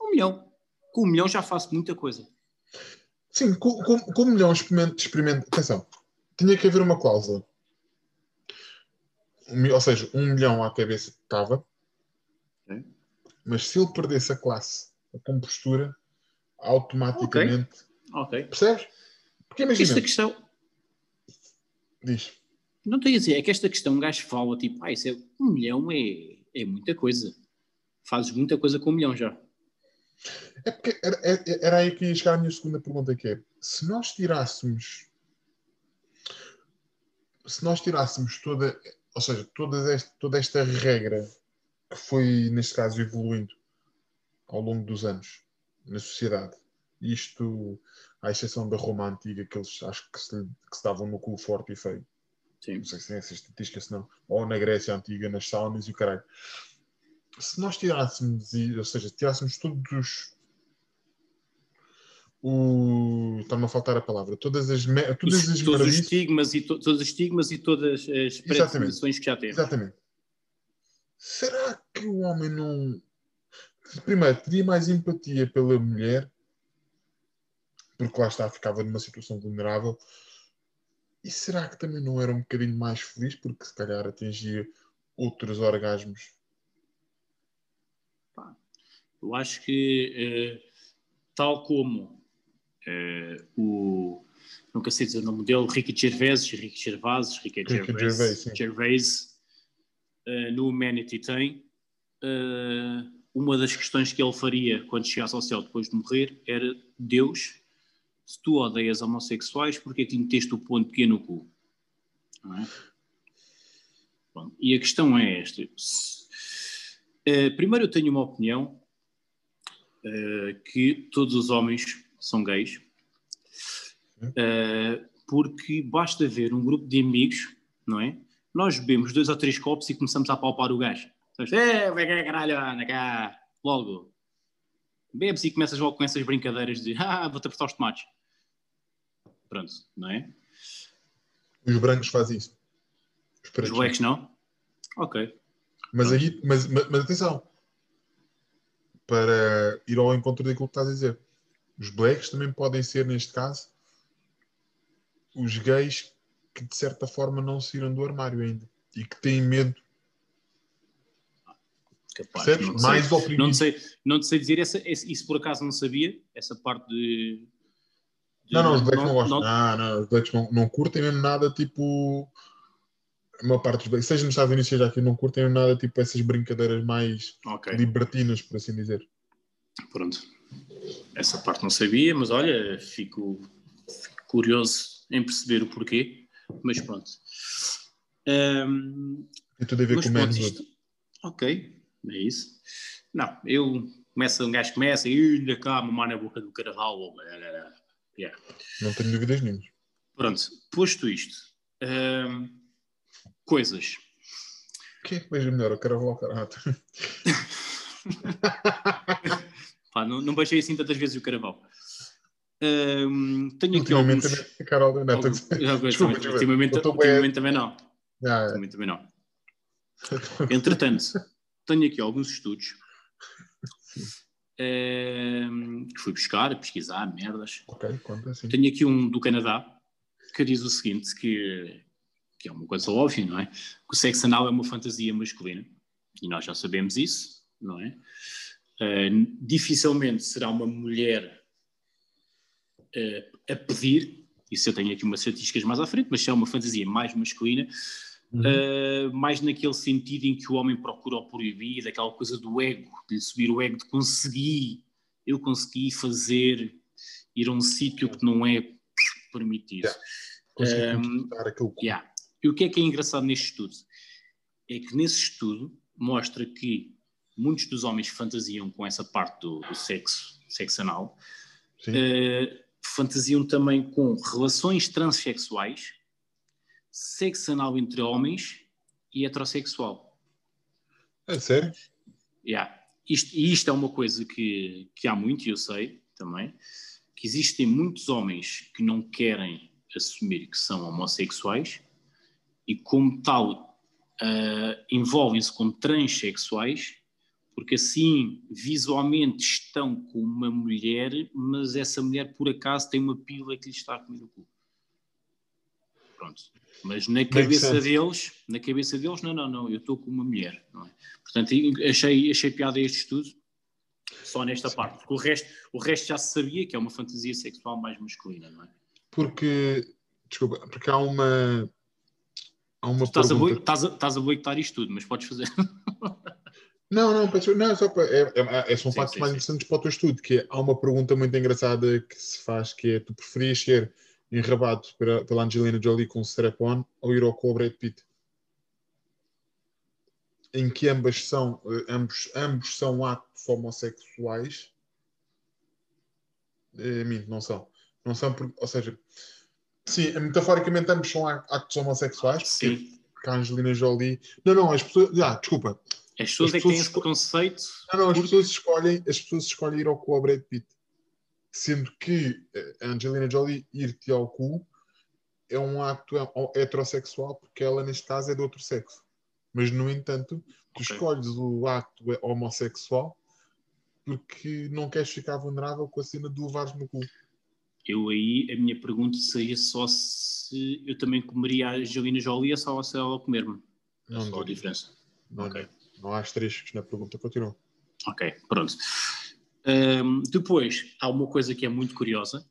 Um milhão. Com um milhão já faço muita coisa. Sim, com, com, com um milhão experimento, experimento. Atenção, tinha que haver uma cláusula. Um ou seja, um milhão à cabeça estava, Ok. mas se ele perdesse a classe, a compostura, automaticamente. Ok. Percebes? Porque imagina, Esta questão, diz. Não estou a dizer, é que esta questão um gajo fala tipo, ah, isso é, um milhão é, é muita coisa. Fazes muita coisa com um milhão já. É porque era, era- era aí que ia chegar a minha segunda pergunta, que é se nós tirássemos se nós tirássemos toda, ou seja, toda esta, toda esta regra que foi, neste caso, evoluindo ao longo dos anos na sociedade, isto à exceção da Roma Antiga, que eles acho que se, que se davam no cu forte e feio, Sim. não sei se tem essa estatística, se não, ou na Grécia Antiga, nas saunas e o caralho. Se nós tirássemos, ou seja, tirássemos todos os. O... Está-me a faltar a palavra. Todas as, todas Os- as todos os estigmas e to- todos os estigmas e todas as predisposições que já teve. Exatamente. Será que o homem não. Primeiro, teria mais empatia pela mulher, porque lá está, ficava numa situação vulnerável. E será que também não era um bocadinho mais feliz, porque se calhar atingia outros orgasmos? Eu acho que, eh, tal como eh, o. Nunca sei dizer o nome dele, Ricky Gervais, Ricky Gervais, Ricky Ricky Gervais, eh, no Humanity tem. uma das questões que ele faria quando chegasse ao céu depois de morrer era: Deus, se tu odeias homossexuais, porque é que meteste o ponto pequeno no cu? É? Bom, e a questão é esta. Eh, primeiro, eu tenho uma opinião eh, que todos os homens são gays, eh, porque basta ver um grupo de amigos, não é? Nós bebemos dois ou três copos e começamos a palpar o gajo. É, vai caralho, anda cá. Logo. Bebes e começas logo com essas brincadeiras de ah, vou-te apertar os tomates. Pronto, não é? Os brancos fazem isso. Os Os pretos blacks não? Ok. Mas aí, mas, mas, mas atenção, para ir ao encontro daquilo que estás a dizer, os blacks também podem ser, neste caso, os gays que de certa forma não saíram do armário ainda e que têm medo, Capaz, percebes? não sei. Mais Não oprimidos. te sei, não te sei dizer, essa, isso por acaso não sabia, essa parte de. de- Não, não, os blacks não, gostam. Não, não, os blacks não, não curtem mesmo nada tipo. A maior parte dos blacks, seja nos Estados Unidos, seja aqui, não curtem nada tipo essas brincadeiras mais Ok, libertinas, por assim dizer. pronto. Essa parte não sabia, mas olha, fico, fico curioso em perceber o porquê, mas pronto. Tem tudo a ver com o menos isto... Ok, é isso. Não, eu começo, um gajo começa e ainda cá, mamar na boca do carnaval. Yeah. Não tenho dúvidas nenhumas. Pronto, posto isto, ahm, coisas. O que é que melhor? Quero avó caralho. [LAUGHS] Pá, não, não baixei assim tantas vezes o carnaval. Ahm, tenho aqui alguns... Ultimamente também. Carol, não, alguns- [LAUGHS] alguns- Desculpa, desculpa. ultimamente, bem- ultimamente também não. Ah, Ultimamente também não. Entretanto, [LAUGHS] tenho aqui alguns estudos ahm, que fui buscar, pesquisar, merdas. conta assim. Tenho aqui um do Canadá que diz o seguinte, que, que é uma coisa óbvia, não é? Que o sexo anal é uma fantasia masculina. E nós já sabemos isso, não é? Ah, dificilmente será uma mulher ah, a pedir, isso eu tenho aqui umas estatísticas mais à frente, mas se é uma fantasia mais masculina, Uhum. Uh, mais naquele sentido em que o homem procura o proibido, aquela coisa do ego, de subir o ego de conseguir, eu consegui fazer, ir a um sítio que não é permitido. Yeah. Um, aquele cu. Yeah. E o que é que é engraçado neste estudo? É que nesse estudo mostra que muitos dos homens fantasiam com essa parte do, do sexo, sexo anal, uh, fantasiam também com relações transexuais, sexo anal entre homens e heterossexual. É sério? Yeah. Isto, e isto é uma coisa que, que há muito, e eu sei também, que existem muitos homens que não querem assumir que são homossexuais e, como tal, uh, envolvem-se com transexuais, porque assim visualmente estão com uma mulher, mas essa mulher por acaso tem uma pila que lhe está a comer o cu. Pronto. Mas na cabeça deles, na cabeça deles, não, não, não, eu estou com uma mulher. É? Portanto, achei, achei piada este estudo, só nesta Sim. parte, porque o resto, o resto já se sabia que é uma fantasia sexual mais masculina, não é? Porque, desculpa, porque há uma. Há uma estás, pergunta... a, estás, a, estás a boicotar isto tudo, mas podes fazer. [LAUGHS] Não, não, não, é só para, é, é, é são sim, factos sim, mais sim. interessantes para o teu estudo, que é, há uma pergunta muito engraçada que se faz, que é, tu preferias ser enrabado pela, pela Angelina Jolie com o strap-on ou ir ao com o Brad Pitt? Em que ambas são, eh, ambos, ambos são atos homossexuais. É, mim, não são. Não são, porque, ou seja, sim, metaforicamente ambos são atos homossexuais. Sim. Porque a Angelina Jolie. Não, não, as pessoas. Ah, desculpa. As pessoas, as pessoas é que têm esse preconceito. Não, não, as pessoas escolhem, as pessoas escolhem ir ao com o Brad Pitt. Sendo que a Angelina Jolie ir-te ao cu é um acto heterossexual, porque ela, neste caso, é de outro sexo. Mas, no entanto, tu okay. escolhes o acto homossexual porque não queres ficar vulnerável com a cena de levares no cu. Eu aí, a minha pergunta seria só se eu também comeria a Angelina Jolie ou se ela comer-me. Não, só a diferença. Não, okay. não há asteriscos na pergunta, continua. Ok, pronto. Um, depois, há uma coisa que é muito curiosa,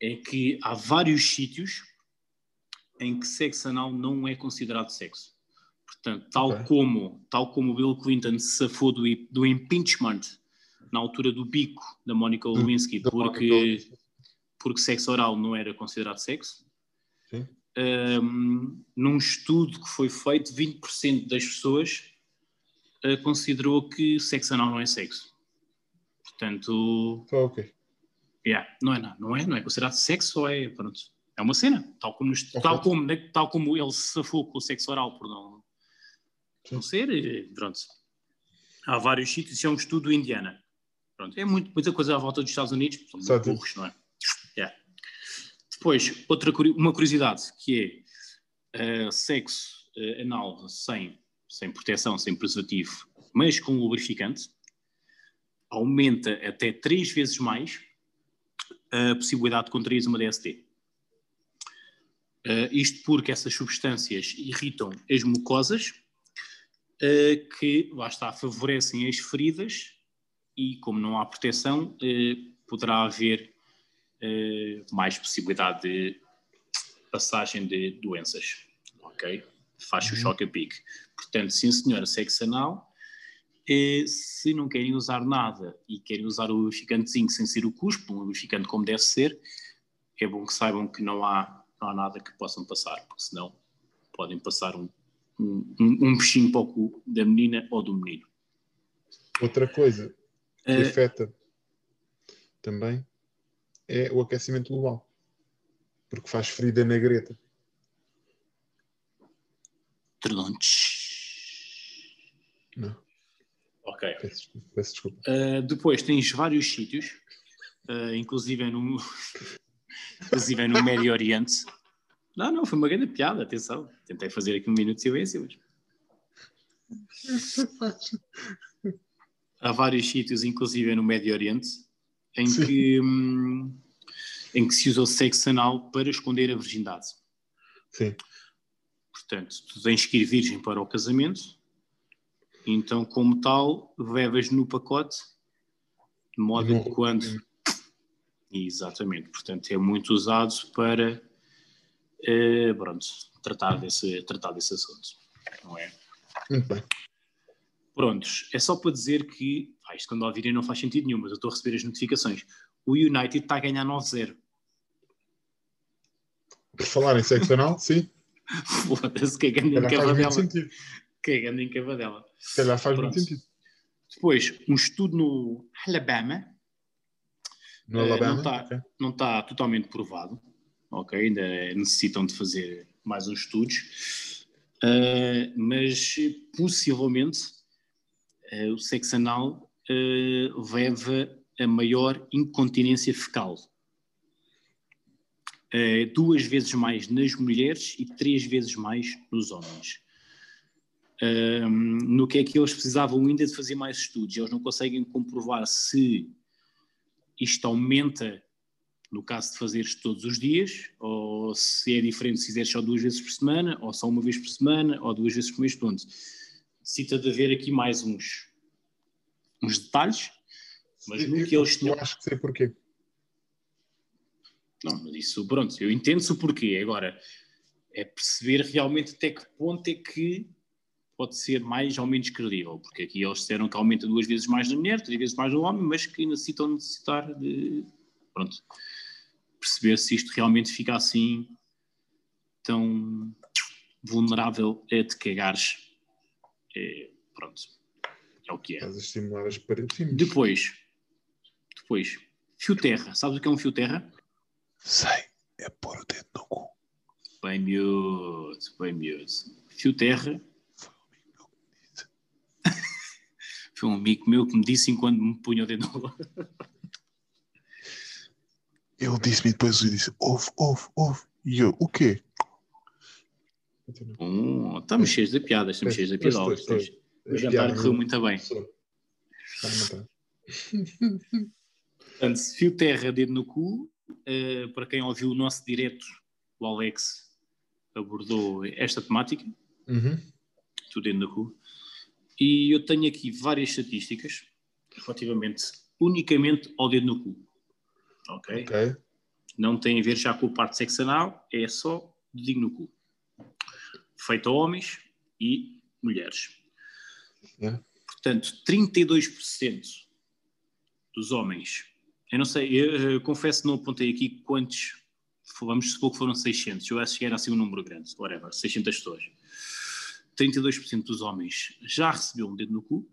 é que há vários sítios em que sexo anal não é considerado sexo. Portanto, tal, okay. como, tal como Bill Clinton se safou do, do impeachment na altura do bico da Monica Lewinsky, do, porque, porque sexo oral não era considerado sexo, um, num estudo que foi feito, 20% das pessoas uh, considerou que sexo anal não é sexo. Portanto. Tá ok. Yeah, não é nada, não é, não é considerado sexo ou é. Pronto. É uma cena, tal como, okay. tal como, né, tal como ele se safou com o sexo oral por não, não ser, pronto. Há vários sítios, isso é um estudo indiana. Pronto, é muito, muita coisa à volta dos Estados Unidos, são muito burros, não é? Yeah. Depois, outra, uma curiosidade, que é uh, sexo uh, anal sem, sem proteção, sem preservativo, mas com lubrificante, aumenta até três vezes mais a possibilidade de contrair uma DST. Uh, eh, isto porque essas substâncias irritam as mucosas, uh, que, lá está, favorecem as feridas e, como não há proteção, uh, poderá haver mais possibilidade de passagem de doenças. Ok? Faz o uhum. choque a pique. Portanto, sim senhora, sexo anal é, se não querem usar nada e querem usar o lubrificantezinho sem ser o cuspo, um lubrificante como deve ser, é bom que saibam que não há, não há nada que possam passar, porque senão podem passar um, um, um bichinho para o cu da menina ou do menino. Outra coisa que uh, afeta também é o aquecimento global, porque faz ferida na greta. Não. Ok. Peço, peço desculpa. Uh, depois tens vários sítios, uh, inclusive, no, [LAUGHS] inclusive no Médio Oriente. Não, não, foi uma grande piada, atenção. Tentei fazer aqui um minuto de silêncio, mas... Há vários sítios, inclusive no Médio Oriente, em que, hum, em que se usa o sexo anal para esconder a virgindade. Sim. Portanto, tu tens que ir virgem para o casamento então, como tal, levas no pacote, de modo que quando. Exatamente, portanto, é muito usado para uh, pronto, tratar, desse, tratar desse assunto, não é? Muito bem. Prontos, é só para dizer que, ah, isto quando ouvirem não faz sentido nenhum, mas eu estou a receber as notificações. O United está a ganhar 9-0. Por falar em sexo anal, sim. [LAUGHS] Foda-se, que é grande encavadela cagando em cavadela. Se calhar faz Pronto. muito sentido. Depois, um estudo no Alabama. No uh, Alabama? Não está, okay. não está totalmente provado. Ok, ainda necessitam de fazer mais uns estudos. Uh, mas possivelmente uh, o sexo anal leva a maior incontinência fecal. Duas vezes mais nas mulheres e três vezes mais nos homens. No que é que eles precisavam ainda de fazer mais estudos? Eles não conseguem comprovar se isto aumenta no caso de fazeres todos os dias, ou se é diferente se fizeres só duas vezes por semana, ou só uma vez por semana, ou duas vezes por mês, pronto. Cita de haver aqui mais uns, uns detalhes, mas no que eles Eu acho que sei porquê. Não, mas isso, pronto, eu entendo-se o porquê. Agora, é perceber realmente até que ponto é que pode ser mais ou menos credível, porque aqui eles disseram que aumenta duas vezes mais na mulher, três vezes mais no homem, mas que necessitam necessitar de, pronto, perceber se isto realmente fica assim tão vulnerável a te cagares. É, pronto, é o que é. Estás a estimular as paredes. Depois, depois, fio terra. Sabes o que é um fio terra? Sei, é pôr o dedo no cu. Bem miúdo, bem miúdo. Fio terra. Foi um amigo meu que me disse enquanto me punha o dedo no Ele disse-me depois, eu disse, ouve, ouve, ouve. E eu, o quê? Hum, estamos cheios de piadas, estamos cheios de piadas. O jantar correu muito bem. [LAUGHS] Portanto, fio terra, dedo no cu. Uh, para quem ouviu o nosso direto, o Alex abordou esta temática. Uhum. Do dedo no cu. E eu tenho aqui várias estatísticas relativamente unicamente ao dedo no cu. Ok? Não tem a ver já com a parte sexual, é só dedinho no cu. Feito a homens e mulheres. Yeah. Portanto, 32% dos homens, eu não sei, eu, eu confesso que não apontei aqui quantos, vamos supor que foram 600, eu acho que era assim um número grande, whatever, 600 pessoas. 32% dos homens já recebeu um dedo no cu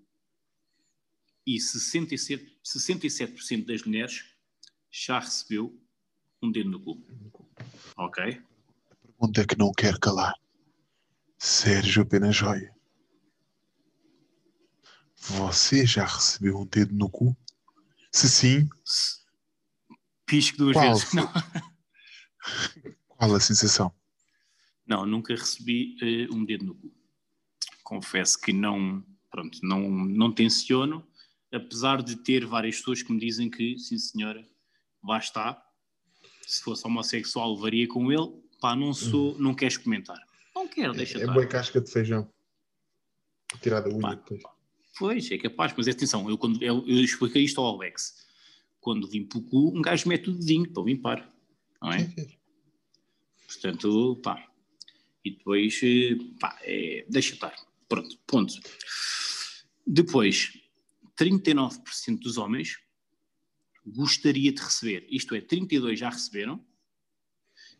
e 67%, 67 das mulheres já recebeu um dedo no cu. Ok? A pergunta que não quer calar. Sérgio Pena Joia. Você já recebeu um dedo no cu? Se sim. Pisco duas Qual vezes. Não. Qual a sensação? não, nunca recebi eh, um dedo no cu. Confesso que não, pronto, não, não tenciono, apesar de ter várias pessoas que me dizem que, sim senhora, está. Se fosse homossexual, levaria com ele. Pá, não sou, não queres comentar. Não quero, deixa é estar. boa casca de feijão. Tirada a unha depois. Pois, é capaz, mas atenção, eu, quando, eu, eu expliquei isto ao Alex. Quando limpo o cu, um gajo mete o dedinho para limpar, não é? Sim, sim. Portanto, pá. E depois, eh, pá, é, deixa estar. Pronto, ponto. Depois, 39% dos homens gostaria de receber. Isto é, 32 já receberam,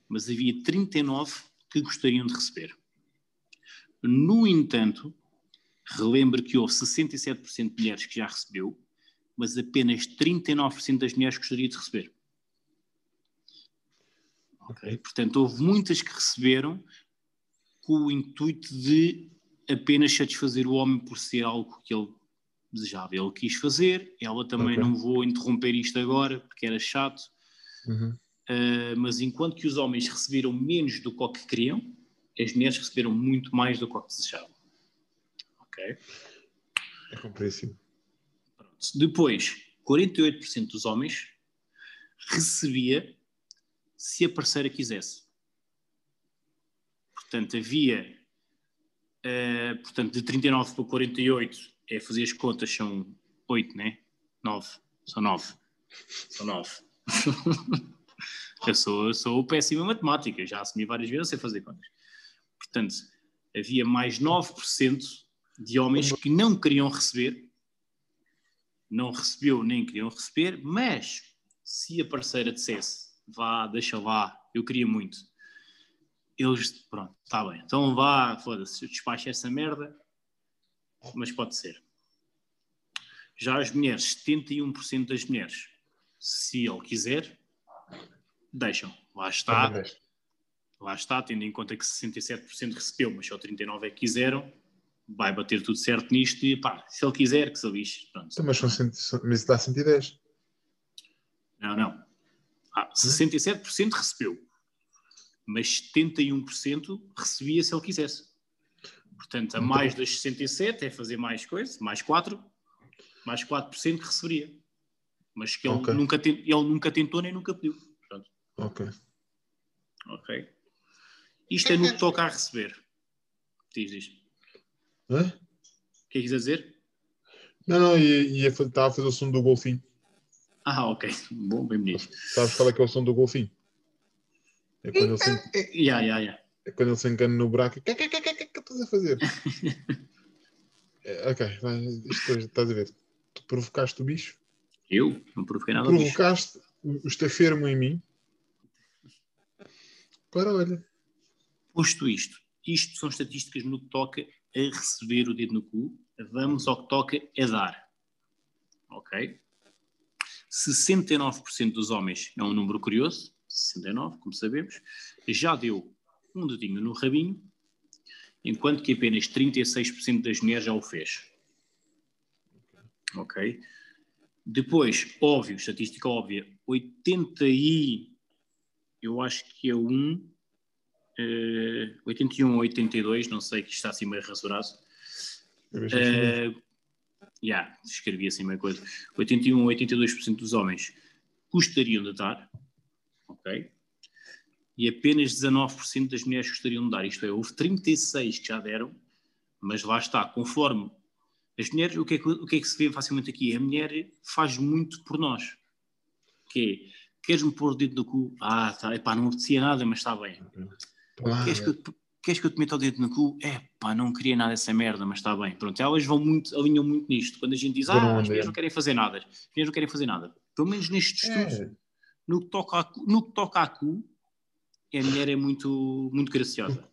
mas havia 39 que gostariam de receber. No entanto, relembro que houve 67% de mulheres que já recebeu, mas apenas 39% das mulheres gostariam de receber. Ok? Portanto, houve muitas que receberam com o intuito de apenas satisfazer o homem por ser algo que ele desejava. Ele quis fazer, ela também Ok. não vou interromper isto agora porque era chato, Uhum. Uh, mas enquanto que os homens receberam menos do que o que queriam, as mulheres receberam muito mais do que o que desejavam. Ok? É compreensível. Pronto. Depois, 48% dos homens recebia se a parceira quisesse. Portanto, havia, eh, portanto, de 39 para 48, é fazer as contas, são 8, né? 9, são 9. São 9. [LAUGHS] eu sou, sou péssimo em matemática, já assumi várias vezes, sei fazer contas. Portanto, havia mais 9% de homens que não queriam receber, não recebeu nem queriam receber, mas se a parceira dissesse, vá, deixa lá, eu queria muito, eles, pronto, está bem, então vá, foda-se, eu despacho essa merda, mas pode ser. Já as mulheres, 71% das mulheres, se ele quiser, deixam. Lá está, lá está, tendo em conta que 67% recebeu, mas só 39% é que quiseram, vai bater tudo certo nisto e pá, se ele quiser, que se lixe. Pronto. Então, mas, são- mas dá 110. Não, não. Ah, 67% recebeu, mas 71% recebia se ele quisesse. Portanto, a mais das 67 é fazer mais coisa, mais 4, mais 4% que receberia. Mas que ele, Ok. nunca, ele nunca tentou nem nunca pediu. Portanto, Ok. ok. Isto é no que toca a receber. Diz, diz. O Hã? que é que quis dizer? Não, não, ia, ia, estava a fazer o som do golfinho. Ah, ok. Bom, bem bonito. Sabes qual é que é o som do golfinho? É quando ele se, en- Yeah, yeah, yeah. é quando ele se engana no buraco. O que, que, que, que, que, que estás a fazer? [LAUGHS] É, ok, isto, estás a ver. Tu provocaste o bicho, Eu? Não provoquei nada provocaste o o estafermo em mim. Agora olha. Posto isto, isto são estatísticas no que toca a receber o dedo no cu. Vamos ao que toca a dar. Ok? 69% dos homens é um número curioso, 69, como sabemos, já deu um dedinho no rabinho, enquanto que apenas 36% das mulheres já o fez. Ok? Depois, óbvio, estatística óbvia, 80 e eu acho que é um eh, 81 ou 82, não sei que está assim meio rasurado. Uh, yeah, escrevi assim uma coisa. 81 ou 82% dos homens gostariam de dar, ok? E apenas 19% das mulheres gostariam de dar. Isto é, houve 36 que já deram, mas lá está, conforme as mulheres, o que é que, o que, é que se vê facilmente aqui? A mulher faz muito por nós. Que é, queres-me pôr o dedo no cu? Ah, tá, epá, não apetecia nada, mas está bem. Queres que, eu te, queres que eu te meta o dedo no cu? É pá, não queria nada dessa merda, mas está bem. Pronto, elas vão muito, alinham muito nisto. Quando a gente diz, ah, as mulheres não querem fazer nada. As mulheres não querem fazer nada. Pelo menos neste estudo, É, no, que toca a, cu- no que toca a cu, a mulher é muito, muito graciosa.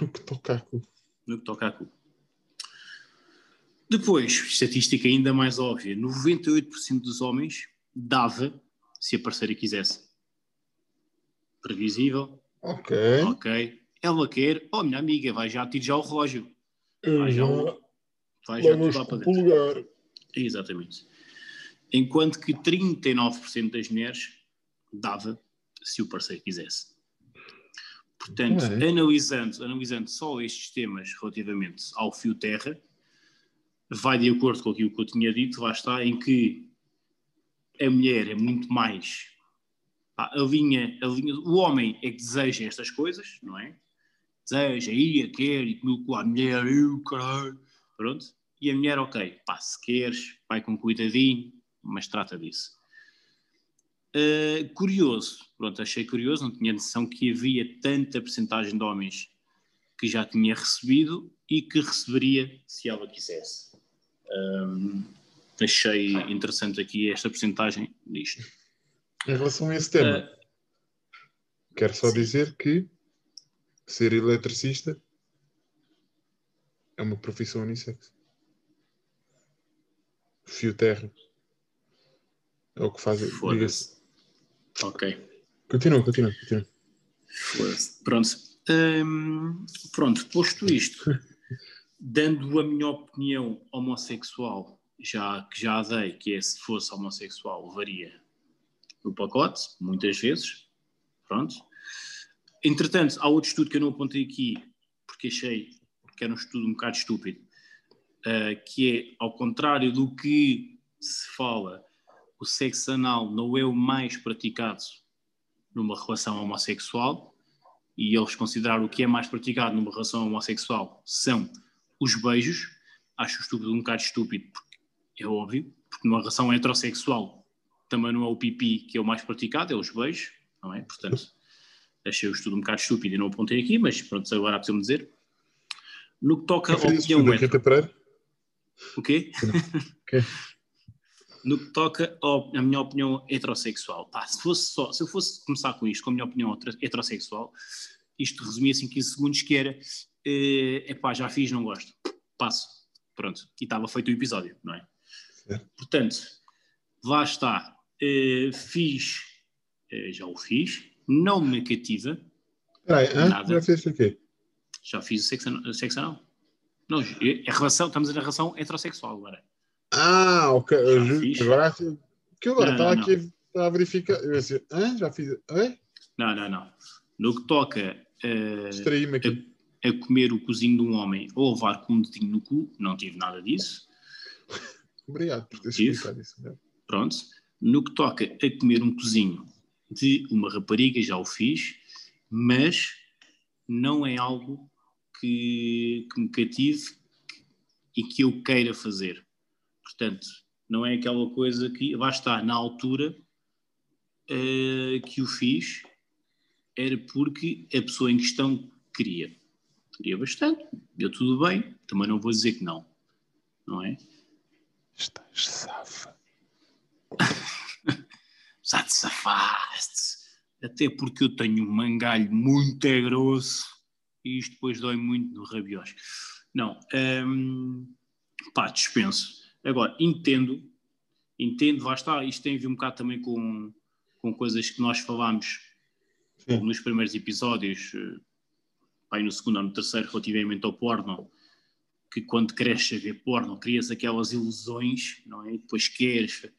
no que toca a cu. No que toca a cu. Depois, estatística ainda mais óbvia, 98% dos homens dava se a parceira quisesse. Previsível, Ok. ok. Ela quer, oh minha amiga, vai já tirar já o relógio. Vai já, vai já tudo lá para dentro. lugar. Exatamente. Enquanto que 39% das mulheres dava se o parceiro quisesse. Portanto, bem. analisando, analisando só estes temas relativamente ao fio terra, vai de acordo com aquilo que eu tinha dito, lá está, em que a mulher é muito mais. pá, a linha, a linha, o homem é que deseja estas coisas, não é? Deseja, ia, quer, e comigo com a mulher, eu, caralho. Pronto. E a mulher, ok, pá, se queres, vai com cuidadinho, mas trata disso. Uh, curioso, pronto, achei curioso, não tinha noção que havia tanta percentagem de homens que já tinha recebido e que receberia se ela quisesse. Um, achei interessante aqui esta percentagem disto. Em relação a esse tema, Uh, quero só sim. dizer que ser eletricista é uma profissão unissex. Fio terra. É o que faz. Diga-se. Ok. Continua, continua, continua. Pronto. Hum, pronto, posto isto, [LAUGHS] dando a minha opinião homossexual, já que já dei, que é se fosse homossexual, levaria o pacote, muitas vezes. Pronto. Entretanto, há outro estudo que eu não apontei aqui, porque achei que era um estudo um bocado estúpido, ah, que é, ao contrário do que se fala, o sexo anal não é o mais praticado numa relação homossexual e eles consideraram o que é mais praticado numa relação homossexual são os beijos. Acho o estúpido um bocado estúpido, porque é óbvio, porque numa relação heterossexual também não é o pipi que é o mais praticado, é os beijos, não é? Portanto, achei o estudo um bocado estúpido e não apontei aqui, mas pronto, agora apeteceu-me dizer. No que toca à opinião Pereira? O quê? Ok. [LAUGHS] No que toca à minha opinião heterossexual, pá, se, fosse só, se eu fosse começar com isto, com a minha opinião heter- heterossexual, isto resumia-se em 15 segundos, que era é pá, já fiz, não gosto, passo, pronto, e estava feito o episódio, não é? Certo. Portanto, lá está, eh, fiz, eh, já o fiz, não me cativa, Espera aí, hã? Nada. já fez o quê? já fiz o sexo anal-. Não, é é relação, estamos na relação heterossexual agora. Ah, ok. Já. Agora, que agora Não, estava não, aqui. A verificar. Eu dizer, Hã? já fiz. Hã? Não, não, não. No que toca aqui. a, a comer o cozinho de um homem ou levar com um dedinho no cu, não tive nada disso. [LAUGHS] Obrigado por Tive. explicado isso. né? Pronto. No que toca a comer um cozinho de uma rapariga, já o fiz, mas não é algo que, que me cative e que eu queira fazer. Portanto, não é aquela coisa que lá está, na altura eh, que o fiz, era porque a pessoa em questão queria. Queria bastante, deu tudo bem, também não vou dizer que não. Não é? Estás safa. [LAUGHS] Já te safaste. Até porque eu tenho um mangalho muito grosso e isto depois dói muito no rabiós. Não, hum, pá, dispenso. Agora, entendo, entendo, lá está, isto tem a ver um bocado também com, com coisas que nós falámos Sim. nos primeiros episódios, eh, pá, e no segundo ou no terceiro, relativamente ao porno, que quando cresces a ver porno, crias aquelas ilusões, não é? E depois queres.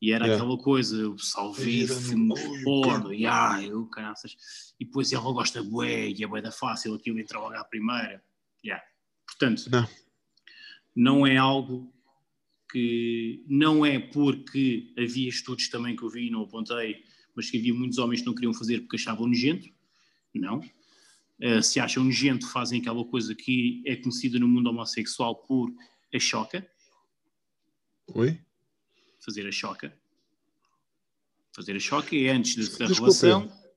E era Yeah. aquela coisa, o pessoal vê filmes porno, e ai, eu caraças. E depois ela gosta bué, e é bué da fácil, aquilo entra logo à primeira. Yeah. Portanto, Não. não é algo que não é porque havia estudos também que eu vi e não apontei, mas que havia muitos homens que não queriam fazer porque achavam nojento. Não. Eh, se acham nojento, fazem aquela coisa que é conhecida no mundo homossexual por a choca, Oi? fazer a choca. Fazer a choca é antes da Desculpa. relação.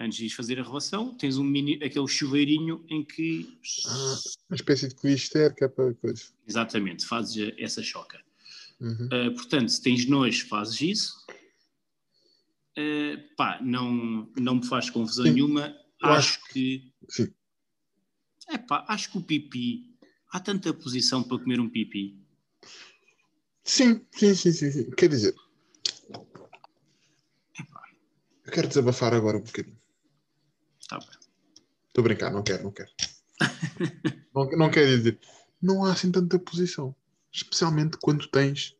Antes de fazer a relação, tens um mini, aquele chuveirinho em que Ah, uma espécie de clister que é para coisa. exatamente fazes essa choca. Uhum. Uh, portanto, se tens nojo, fazes isso. Uh, pá, não, não me faz confusão Sim. nenhuma. Eu Acho que. Sim. É pá, acho que o pipi. Há tanta posição para comer um pipi. Sim, sim, sim, sim, sim. Quer dizer, eu quero desabafar agora um bocadinho. Tá bem. Estou a brincar, não quero, não quero. [LAUGHS] não, não quero dizer. Não há assim tanta posição. Especialmente quando tens.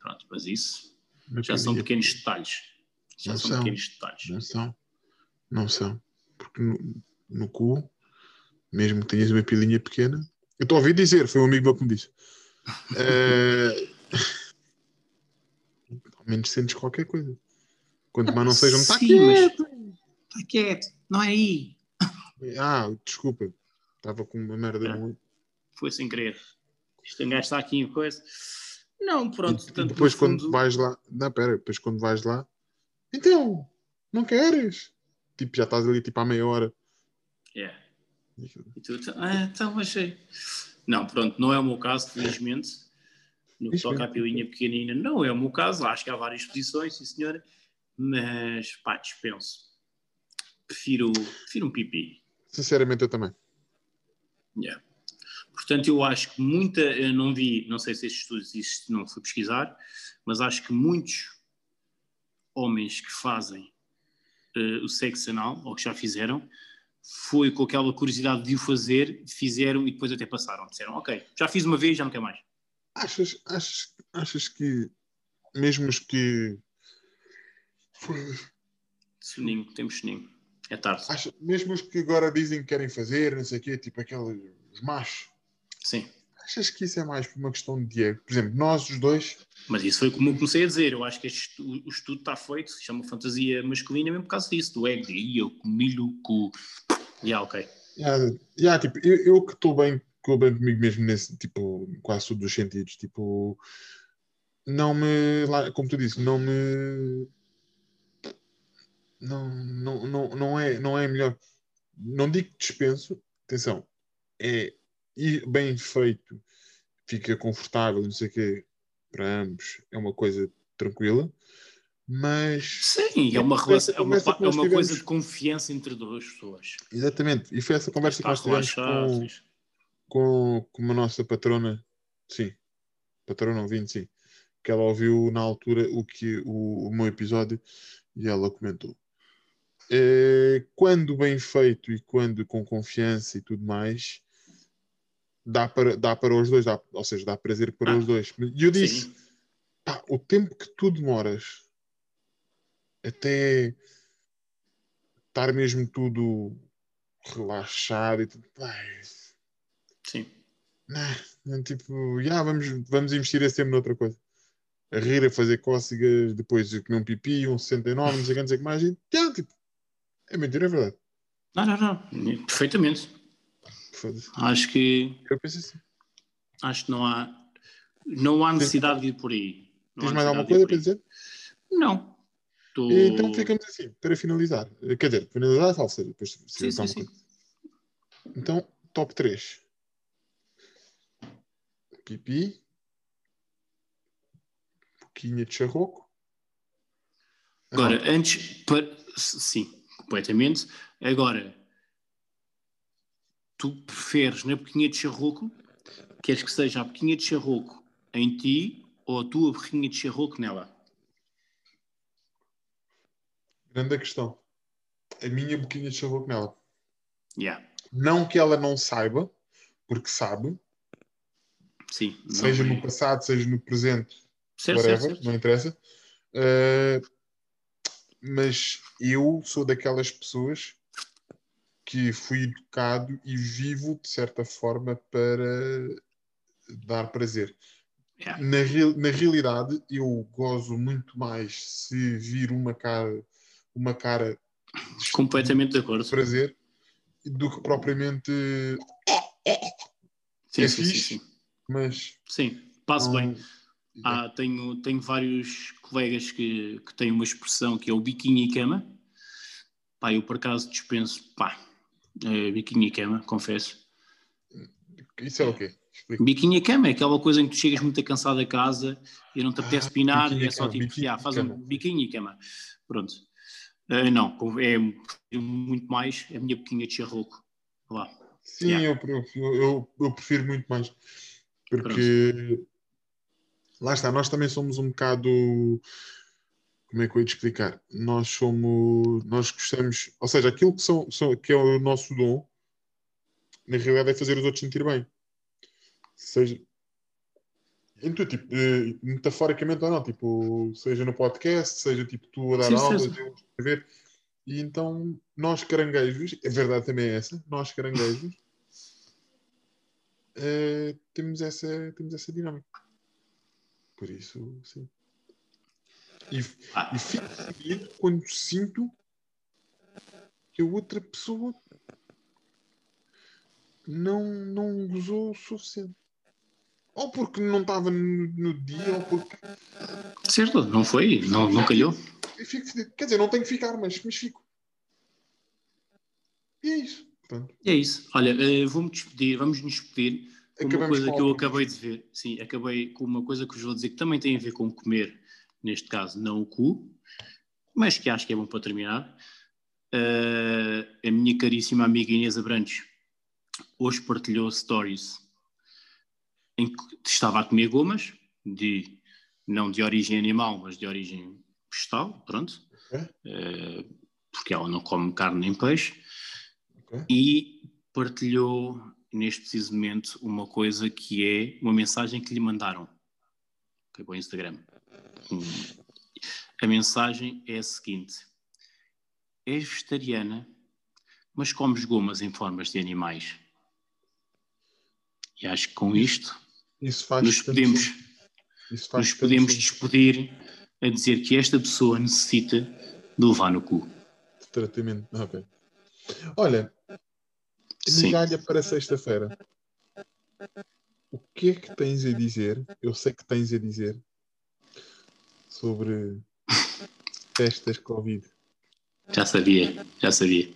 Pronto, mas isso já são pequenos detalhes. Já Não são são. pequenos detalhes. Não são. Não são. Porque no, no cu, mesmo que tenhas uma pilinha pequena. Eu estou a ouvir dizer, foi um amigo meu que me disse. [LAUGHS] Eh, [LAUGHS] Ao menos sentes qualquer coisa. Quanto mais não seja taquete. mas- Está quieto, não é aí. Ah, desculpa. Estava com uma merda É. no olho. Foi sem querer. Isto um gajo está aqui em coisa. Não, pronto. E- depois no quando fundo- vais lá. Não, pera, depois quando vais lá. Então, não queres? Tipo, já estás ali tipo há meia hora. Yeah. E tu, então, ah, então achei. Não, pronto, não é o meu caso, felizmente. No que toca à pilinha pequenina, não é o meu caso. Acho que há várias posições, sim senhora. Mas, pá, dispenso. Prefiro, prefiro um pipi. Sinceramente, eu também. Yeah. Portanto, eu acho que muita, eu não vi, não sei se estes estudos, isto não fui pesquisar, mas acho que muitos homens que fazem eh, o sexo anal, ou que já fizeram, foi com aquela curiosidade de o fazer, fizeram e depois até passaram. Disseram, ok, já fiz uma vez, já não quer mais. Achas, achas, achas que mesmo os que. Soninho, temos soninho. É tarde. Acha, mesmo os que agora dizem que querem fazer, não sei o quê, tipo aqueles os machos, Sim. achas que isso é mais por uma questão de ego? Por exemplo, nós os dois, Mas isso foi como eu comecei a dizer. Eu acho que este o estudo está feito, se chama fantasia masculina, mesmo por causa disso, do ego, "Ih, eu comi o cu. Yeah, ok. já, já, tipo, eu, eu que estou bem, estou bem comigo mesmo nesse, tipo, quase todos os sentidos, tipo, não me, como tu disse, não me, não, não, não, não é, não é melhor, não digo que dispenso, atenção, é bem feito, fica confortável, não sei o quê, para ambos, é uma coisa tranquila, mas Sim, é uma, relação, é uma, que é uma tivemos- coisa de confiança entre duas pessoas. exatamente, e foi essa conversa que Está nós tivemos com, com, com a nossa patrona, sim, patrona ouvinte, sim, que ela ouviu na altura o, que, o, o meu episódio e ela comentou. Eh, quando bem feito e quando com confiança e tudo mais, dá para, dá para os dois, dá, ou seja, dá prazer para Ah, os dois. E eu disse, pá, o tempo que tu demoras até estar mesmo tudo relaxado e tudo. Ai, Sim. não, tipo, já, vamos, vamos investir esse tempo noutra coisa. A rir, a fazer cócegas, depois comer um pipi, um 69, não sei o que, não sei o que mais. E, já, tipo, é mentira, é verdade. Não, não, não. Perfeitamente. Acho que, Eu penso assim. acho que não há, não há necessidade de ir por aí. Não Tens mais alguma coisa para dizer? Não. Tô... Então ficamos assim, para finalizar. Quer dizer, finalizar é falsa. Depois, se Sim, sim, sim. Então, top 3. Pipi. Boquinha de charroco. Agora, Não, antes, para... sim, completamente. Agora, tu preferes na boquinha de charroco, queres que seja a boquinha de charroco em ti ou a tua boquinha de charroco nela? grande questão. A minha boquinha de charroco nela. Yeah. Não que ela não saiba, porque sabe, Sim. seja é- no passado, seja no presente, Certo, whatever, certo, certo. não interessa. Uh, mas eu sou daquelas pessoas que fui educado e vivo de certa forma para dar prazer. Yeah. Na, real- na realidade, eu gozo muito mais se vir uma cara, uma cara de Completamente de acordo. prazer do que propriamente Sim, é sim, sim, fixe, sim. mas Sim, passo não- bem. Ah, tenho, tenho vários colegas que, que têm uma expressão que é o biquinho e cama. Pá, eu por acaso dispenso, pá, é, biquinho e cama, confesso. Isso é o quê? Explica. Biquinho e cama é aquela coisa em que tu chegas muito cansado a casa e não te apetece Ah, pinar e é só tipo, biquinho "Ah, faz cama." um biquinho e cama. Pronto. Ah, não, é muito mais a minha boquinha de charroco. Lá. Sim, Yeah. eu, eu, eu, eu prefiro muito mais. Porque lá está, nós também somos um bocado. Como é que eu ia te explicar? Nós somos. Nós gostamos. Ou seja, aquilo que, são, são- que é o nosso dom, na realidade, é fazer os outros sentir bem. Seja. Em tudo, tipo, eh, metaforicamente ou não, tipo, seja no podcast, seja tipo tu a dar Sim, aulas, sim. eu a escrever. E então, nós caranguejos, a verdade também é essa, nós caranguejos, [LAUGHS] eh, temos, essa, temos essa dinâmica. Por isso, sim. E, Ah, e fico feliz quando sinto que a outra pessoa não, não gozou o suficiente. Ou porque não estava no, no dia, ou porque. certo, não foi? Não, não calhou? Fico. Quer dizer, não tenho que ficar, mas, mas fico. E é isso. Portanto, É isso. Olha, eh, vou-me despedir, vamos nos despedir uma coisa que eu acabei de ver. Sim, acabei com uma coisa que vos vou dizer que também tem a ver com comer, neste caso, não o cu, mas que acho que é bom para terminar. Eh, a minha caríssima amiga Inês Abrantes hoje partilhou stories em que estava a comer gomas, de, não de origem animal, mas de origem vegetal, pronto, Ok. Eh, porque ela não come carne nem peixe Ok. e partilhou neste preciso momento uma coisa que é uma mensagem que lhe mandaram okay, para o Instagram. Hum, A mensagem é a seguinte: és vegetariana, mas comes gomas em formas de animais. E acho que com isto nos podemos, nos podemos despedir a dizer que esta pessoa necessita de levar no cu. de tratamento. Ok. Olha, Sim. migalha para sexta-feira. O que é que tens a dizer? Eu sei que tens a dizer sobre festas Covid. Já sabia, já sabia.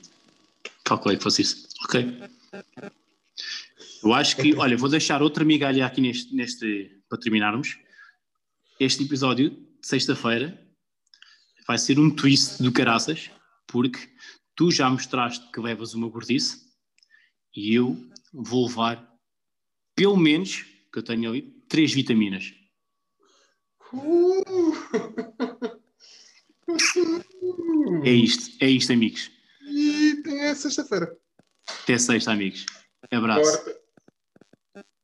Calculei que fosse isso. Ok. Eu acho que, olha, vou deixar outra migalha aqui neste, neste para terminarmos. Este episódio, de sexta-feira, vai ser um twist do caraças, porque tu já mostraste que levas uma gordice e eu vou levar, pelo menos, que eu tenho ali, três vitaminas. É isto, é isto, amigos. E tem é sexta-feira. Até sexta, amigos. Abraço.